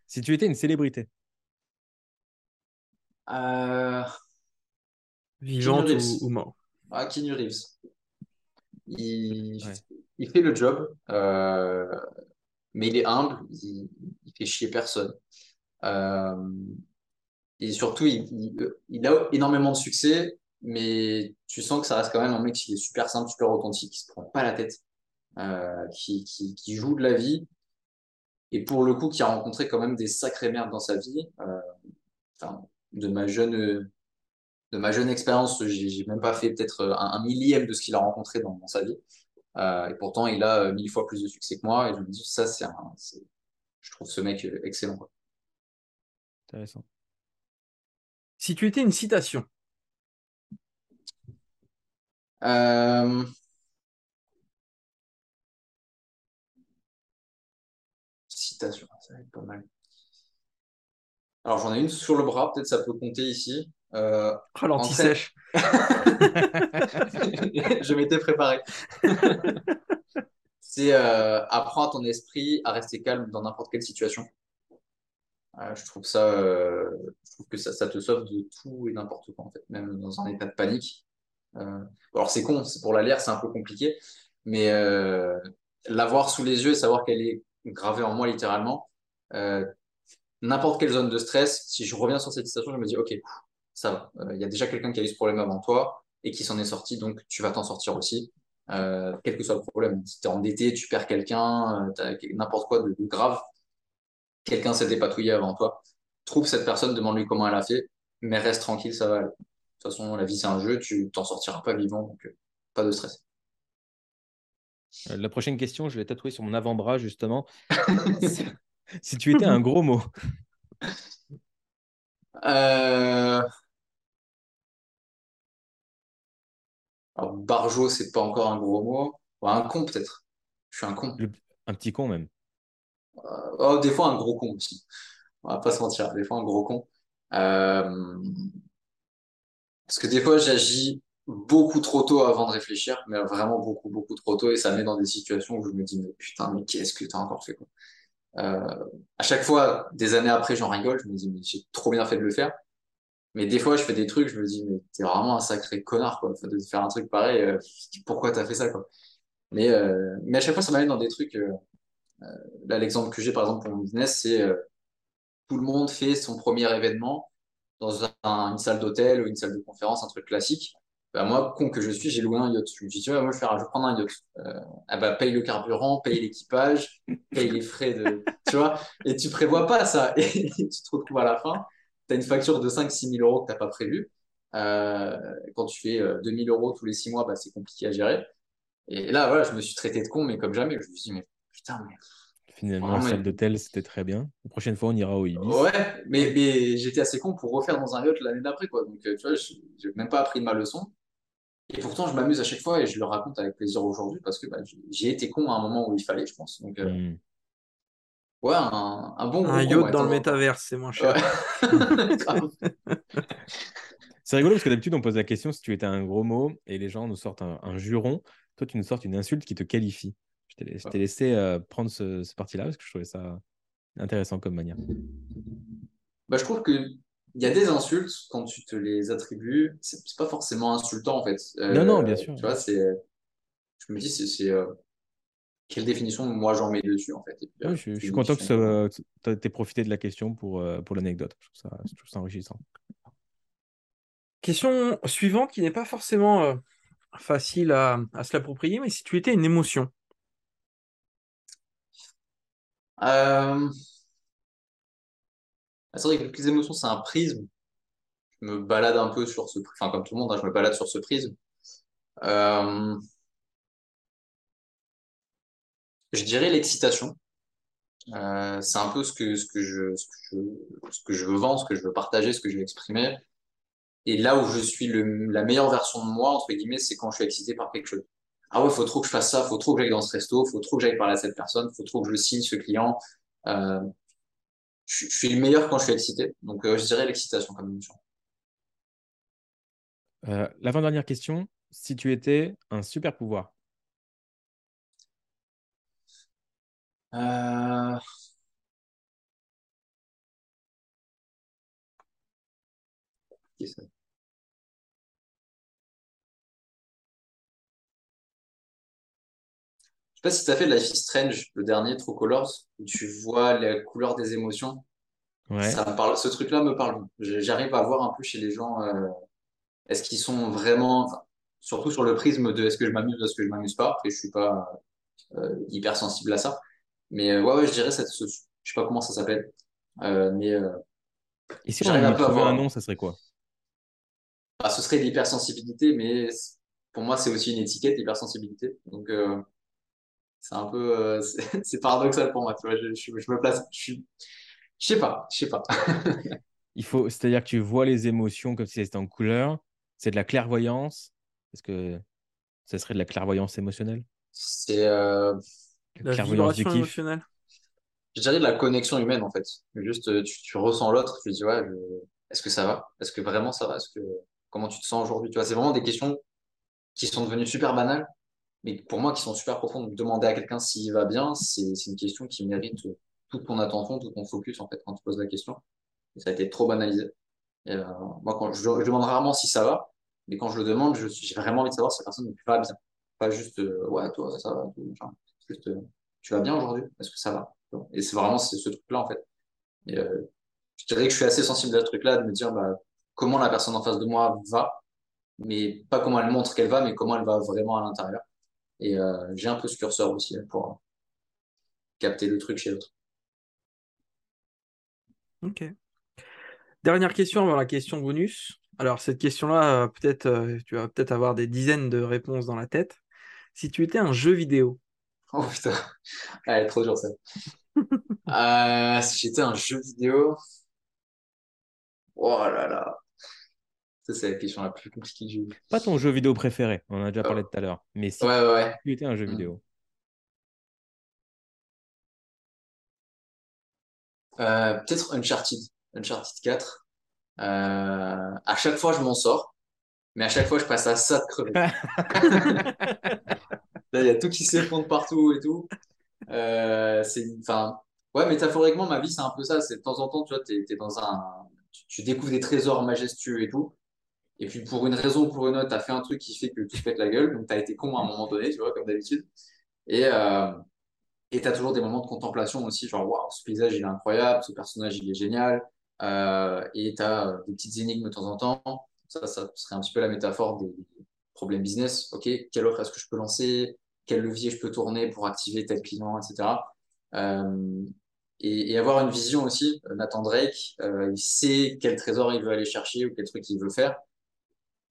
Si tu étais une célébrité euh... Vivante ou, ou mort ah, Keanu Reeves. Il, ouais. il, fait le job, euh, mais il est humble, il, il fait chier personne. Euh, et surtout, il, il, a énormément de succès, mais tu sens que ça reste quand même un mec qui est super simple, super authentique, qui se prend pas la tête, euh, qui, qui, qui, joue de la vie, et pour le coup, qui a rencontré quand même des sacrées merdes dans sa vie. Enfin, de ma jeune de ma jeune expérience, j'ai même pas fait peut-être un, un, millième de ce qu'il a rencontré dans, dans sa vie. Euh, et pourtant, il a mille fois plus de succès que moi. Et je me dis, ça, c'est je trouve ce mec excellent. Quoi. Intéressant. Si tu étais une citation. Euh... Citation, ça va être pas mal. Alors j'en ai une sur le bras, peut-être ça peut compter ici. Euh, oh, l'anti-sèche. je m'étais préparé. C'est euh, apprends à ton esprit à rester calme dans n'importe quelle situation. Euh, je trouve ça, euh, je trouve que ça, ça, te sauve de tout et n'importe quoi en fait, même dans un état de panique. Euh, alors c'est con, c'est pour la lire, c'est un peu compliqué, mais l'avoir sous les yeux et savoir qu'elle est gravée en moi littéralement, n'importe quelle zone de stress, si je reviens sur cette situation, je me dis ok, ça va. Il euh, y a déjà quelqu'un qui a eu ce problème avant toi et qui s'en est sorti, donc tu vas t'en sortir aussi. Euh, quel que soit le problème. Si tu es endetté, tu perds quelqu'un, euh, n'importe quoi de, de grave, quelqu'un s'est dépatouillé avant toi. Trouve cette personne, demande-lui comment elle a fait, mais reste tranquille, ça va aller. De toute façon, la vie, c'est un jeu, tu t'en sortiras pas vivant, donc euh, pas de stress. La prochaine question, je vais tatouer sur mon avant-bras, justement. si tu étais un gros mot. Euh... Alors, barjo, c'est pas encore un gros mot. Un con, peut-être. Je suis un con. Le... Un petit con, même. Euh... Oh, des fois, un gros con aussi. On va pas se mentir. Des fois, un gros con. Euh... Parce que des fois, j'agis beaucoup trop tôt avant de réfléchir, mais vraiment beaucoup, beaucoup trop tôt. Et ça me met dans des situations où je me dis, mais putain, mais qu'est-ce que t'as encore fait, quoi. Euh, à chaque fois, des années après, j'en rigole. Je me dis, mais j'ai trop bien fait de le faire. Mais des fois, je fais des trucs, je me dis, mais t'es vraiment un sacré connard, quoi, de faire un truc pareil. Euh, pourquoi t'as fait ça, quoi. Mais, euh, mais à chaque fois, ça m'amène dans des trucs. Là, l'exemple que j'ai, par exemple, pour mon business, c'est tout le monde fait son premier événement dans un, une salle d'hôtel ou une salle de conférence, un truc classique. Bah, moi, con que je suis, j'ai loué un yacht. Je me dis, tu vois, moi, je vais, faire, je vais prendre un yacht. Euh, ah bah, paye le carburant, paye l'équipage, paye les frais de. tu vois, et tu prévois pas ça. Et tu te retrouves à la fin, tu as une facture de 5-6 000 euros que tu n'as pas prévu. quand tu fais 2000 euros tous les six mois, bah, c'est compliqué à gérer. Et là, voilà, je me suis traité de con, mais comme jamais. Je me suis dit, mais putain, mais Finalement, la salle d'hôtel, c'était très bien. La prochaine fois, on ira au Ibis. Ouais, mais, mais j'étais assez con pour refaire dans un yacht l'année d'après, quoi. Donc, tu vois, je n'ai même pas appris de ma leçon. Et pourtant, je m'amuse à chaque fois et je le raconte avec plaisir aujourd'hui parce que bah, j'ai été con à un moment où il fallait, je pense. Donc, euh, hmm. ouais, un, un bon Un yacht dans le métaverse, c'est moins cher. c'est rigolo parce que d'habitude, on pose la question si tu étais un gros mot et les gens nous sortent un, juron. Toi, tu nous sortes une insulte qui te qualifie. Je t'ai laissé euh, prendre ce, ce parti-là parce que je trouvais ça intéressant comme manière. Bah, je trouve que il y a des insultes quand tu te les attribues, c'est pas forcément insultant en fait. non, non, bien euh, sûr. Tu vois, c'est, je me dis, c'est, euh, quelle définition moi j'en mets dessus en fait. Euh, je, suis content que tu aies profité de la question pour, pour l'anecdote. Je, trouve ça enrichissant. Question suivante qui n'est pas forcément facile à, à se l'approprier, mais si tu étais une émotion? Euh... Ah, c'est vrai que les émotions, c'est un prisme. Je me balade un peu sur ce, enfin, comme tout le monde, hein, je me balade sur ce prisme. Euh, je dirais l'excitation. Euh, c'est un peu ce que, ce que je, ce que je, veux vendre, ce que je veux partager, ce que je veux exprimer. Et là où je suis la meilleure version de moi, entre guillemets, c'est quand je suis excité par quelque chose. Ah ouais, faut trop que je fasse ça, faut trop que j'aille dans ce resto, faut trop que j'aille parler à cette personne, faut trop que je signe ce client. Euh, je, suis le meilleur quand je suis excité. Donc, euh, je dirais l'excitation comme émotion. Euh, l'avant-dernière question. Si tu étais un super pouvoir euh... Je sais pas si tu as fait Life is Strange, le dernier True Colors, où tu vois la couleur des émotions. Ça parle, ce truc-là me parle. J'arrive à voir un peu chez les gens, euh, est-ce qu'ils sont vraiment, surtout sur le prisme de est-ce que je m'amuse ou est-ce que je m'amuse pas, et je suis pas euh, hyper sensible à ça. Mais euh, ouais, ouais, je dirais, cette, je sais pas comment ça s'appelle, mais. et si on avait trouvé un nom, ça serait quoi? Bah, Ce serait l'hypersensibilité, mais pour moi, c'est aussi une étiquette, l'hypersensibilité. Donc, c'est un peu, c'est paradoxal pour moi. Tu vois, je, je, je me place, je suis je sais pas, je sais pas. Il faut, c'est-à-dire que tu vois les émotions comme si c'était en couleur. C'est de la clairvoyance. Est-ce que ça serait de la clairvoyance émotionnelle? C'est euh... la clairvoyance émotionnelle. Je dirais de la connexion humaine en fait. Juste, euh, tu, ressens l'autre, tu dis ouais, est-ce que ça va? Est-ce que vraiment ça va? Est-ce que comment tu te sens aujourd'hui? Tu vois, c'est vraiment des questions qui sont devenues super banales, mais pour moi qui sont super profondes. Demander à quelqu'un s'il va bien, c'est une question qui mérite toute ton attention, tout ton focus en fait quand tu poses la question. Et ça a été trop banalisé. Euh, moi, quand je, demande rarement si ça va, mais quand je le demande, j'ai vraiment envie de savoir si la personne va bien. Pas juste euh, ouais toi ça va, juste euh, tu vas bien aujourd'hui, est-ce que ça va? Et c'est vraiment ce truc-là en fait. Et, je dirais que je suis assez sensible à ce truc-là, de me dire bah, comment la personne en face de moi va, mais pas comment elle montre qu'elle va, mais comment elle va vraiment à l'intérieur. Et j'ai un peu ce curseur aussi pour capter le truc chez l'autre. Ok. Dernière question avant la question bonus. Alors, cette question-là, euh, peut-être, euh, tu vas peut-être avoir des dizaines de réponses dans la tête. Si tu étais un jeu vidéo. Oh putain, elle est trop dure ça. Euh, si j'étais un jeu vidéo. Oh là là. Ça, c'est la question la plus compliquée que j'ai Pas ton jeu vidéo préféré, on en a déjà parlé tout à l'heure. Mais si tu étais un jeu hmm. vidéo. Euh, peut-être Uncharted, Uncharted 4. Euh, à chaque fois, je m'en sors, mais à chaque fois, je passe à ça de crever. Là, il y a tout qui s'effondre partout et tout. Euh, c'est, enfin, ouais, métaphoriquement, ma vie, c'est un peu ça. C'est de temps en temps, tu vois, es dans un, tu, découvres des trésors majestueux et tout. Et puis, pour une raison ou pour une autre, t'as fait un truc qui fait que tu te pètes la gueule. Donc, t'as été con à un moment donné, tu vois, comme d'habitude. Et, euh, tu as toujours des moments de contemplation aussi, genre, waouh, ce paysage, il est incroyable, ce personnage, il est génial. Euh, et tu as des petites énigmes de temps en temps. Ça, ça serait un petit peu la métaphore des problèmes business. OK, quelle offre est-ce que je peux lancer? Quel levier je peux tourner pour activer tel client, etc. Euh, et, avoir une vision aussi. Nathan Drake, euh, il sait quel trésor il veut aller chercher ou quel truc il veut faire.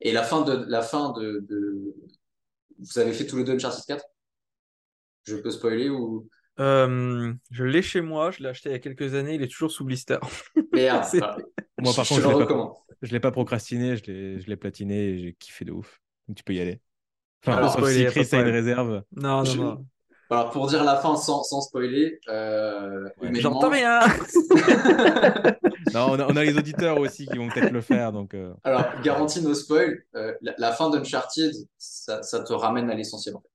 Et la fin de, la fin de, de... Vous avez fait tous les deux Uncharted 4 Je peux spoiler ou... Euh, je l'ai chez moi, je l'ai acheté il y a quelques années, il est toujours sous blister. Merde. Voilà. Moi, par je, contre, je l'ai pas, je l'ai pas procrastiné, je l'ai, je l'ai platiné et j'ai kiffé de ouf. Donc tu peux y aller. Enfin, Alors, spoiler, si Chris a une réserve. Non, non, Je- non. Alors, pour dire la fin sans, sans spoiler, euh, Ouais, J'entends rien. Non, on a, on a les auditeurs aussi qui vont peut-être le faire. Donc, euh, Alors, garantie no spoil, euh, la, la fin d'Uncharted, ça, ça te ramène à l'essentiel. en fait.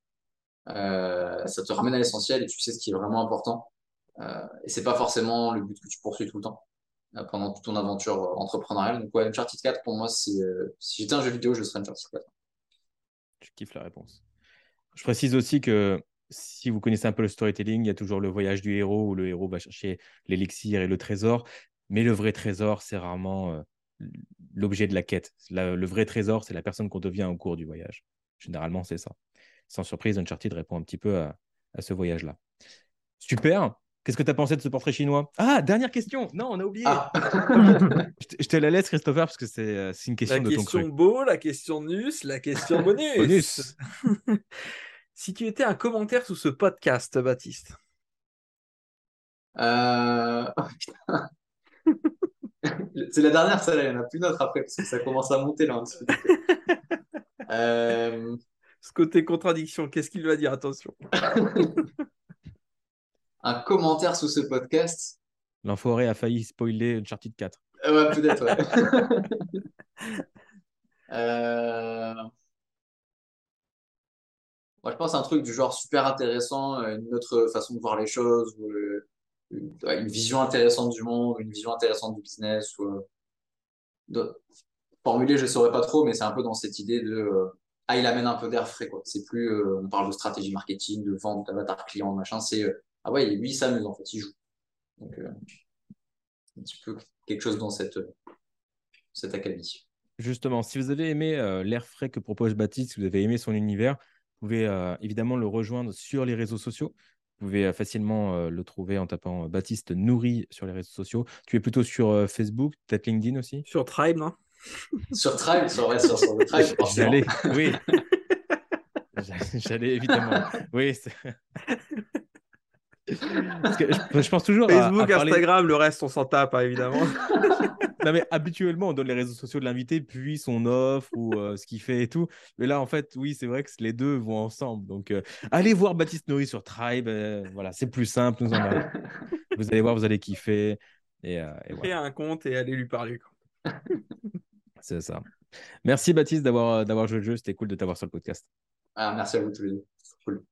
Euh, ça te ramène à l'essentiel et tu sais ce qui est vraiment important. Et c'est pas forcément le but que tu poursuis tout le temps pendant toute ton aventure entrepreneuriale. Donc, ouais, Uncharted 4, pour moi, c'est si j'étais un jeu vidéo, je serais Uncharted 4. je kiffe la réponse. Je précise aussi que si vous connaissez un peu le storytelling, il y a toujours le voyage du héros où le héros va chercher l'élixir et le trésor. Mais le vrai trésor, c'est rarement euh, l'objet de la quête. La- le vrai trésor, c'est la personne qu'on devient au cours du voyage. Généralement, c'est ça. Sans surprise, Uncharted répond un petit peu à, à ce voyage-là. Super. Qu'est-ce que tu as pensé de ce portrait chinois? Ah, dernière question. Non, on a oublié. Ah, Je, te, je te la laisse, Christopher, parce que c'est euh, c'est une question La de ton question cru. beau, la question nus, la question bonus. Bonus. si tu étais un commentaire sous ce podcast, Baptiste? euh... oh, putain. c'est la dernière, celle-là, il n'y en a plus d'autres après, parce que ça commence à monter là. en dessous. Euh, Ce côté contradiction, qu'est-ce qu'il va dire Attention. un commentaire sous ce podcast. L'enfoiré a failli spoiler Uncharted 4. Euh, ouais, peut-être, ouais. Euh, Moi, je pense à un truc du genre super intéressant, une autre façon de voir les choses, ou une, vision intéressante du monde, une vision intéressante du business. Euh, Formuler, je ne saurais pas trop, mais c'est un peu dans cette idée de euh, ah, il amène un peu d'air frais, quoi. C'est plus, euh, on parle de stratégie marketing, de vente, d'avatar client, machin. C'est ah ouais, lui, il s'amuse en fait, il joue. Donc, un petit peu quelque chose dans cette, cette académie. Justement, si vous avez aimé l'air frais que propose Baptiste, si vous avez aimé son univers, vous pouvez évidemment le rejoindre sur les réseaux sociaux. Vous pouvez facilement euh, le trouver en tapant euh, Baptiste Nourri sur les réseaux sociaux. Tu es plutôt sur euh, Facebook, peut-être LinkedIn aussi? Sur Tribe, non? Sur Tribe, sur, sur, sur le Tribe. J'allais, oui. J'allais- J'allais évidemment. Oui. C'est- Parce que je, je pense toujours à- à, Facebook, parler- Instagram, le reste, on s'en tape, hein, évidemment. Non, mais habituellement, on donne les réseaux sociaux de l'invité, puis son offre ou euh, ce qu'il fait et tout. Mais là, en fait, oui, c'est vrai que les deux vont ensemble. Donc, euh, allez voir Baptiste Nourri sur Tribe. euh, voilà, c'est plus simple. Nous en avons. Vous allez voir, vous allez kiffer. Et, euh, et Créer voilà, un compte et aller lui parler. c'est ça. Merci Baptiste d'avoir d'avoir joué le jeu. C'était cool de t'avoir sur le podcast. Ah, merci à vous tous les deux. C'est cool.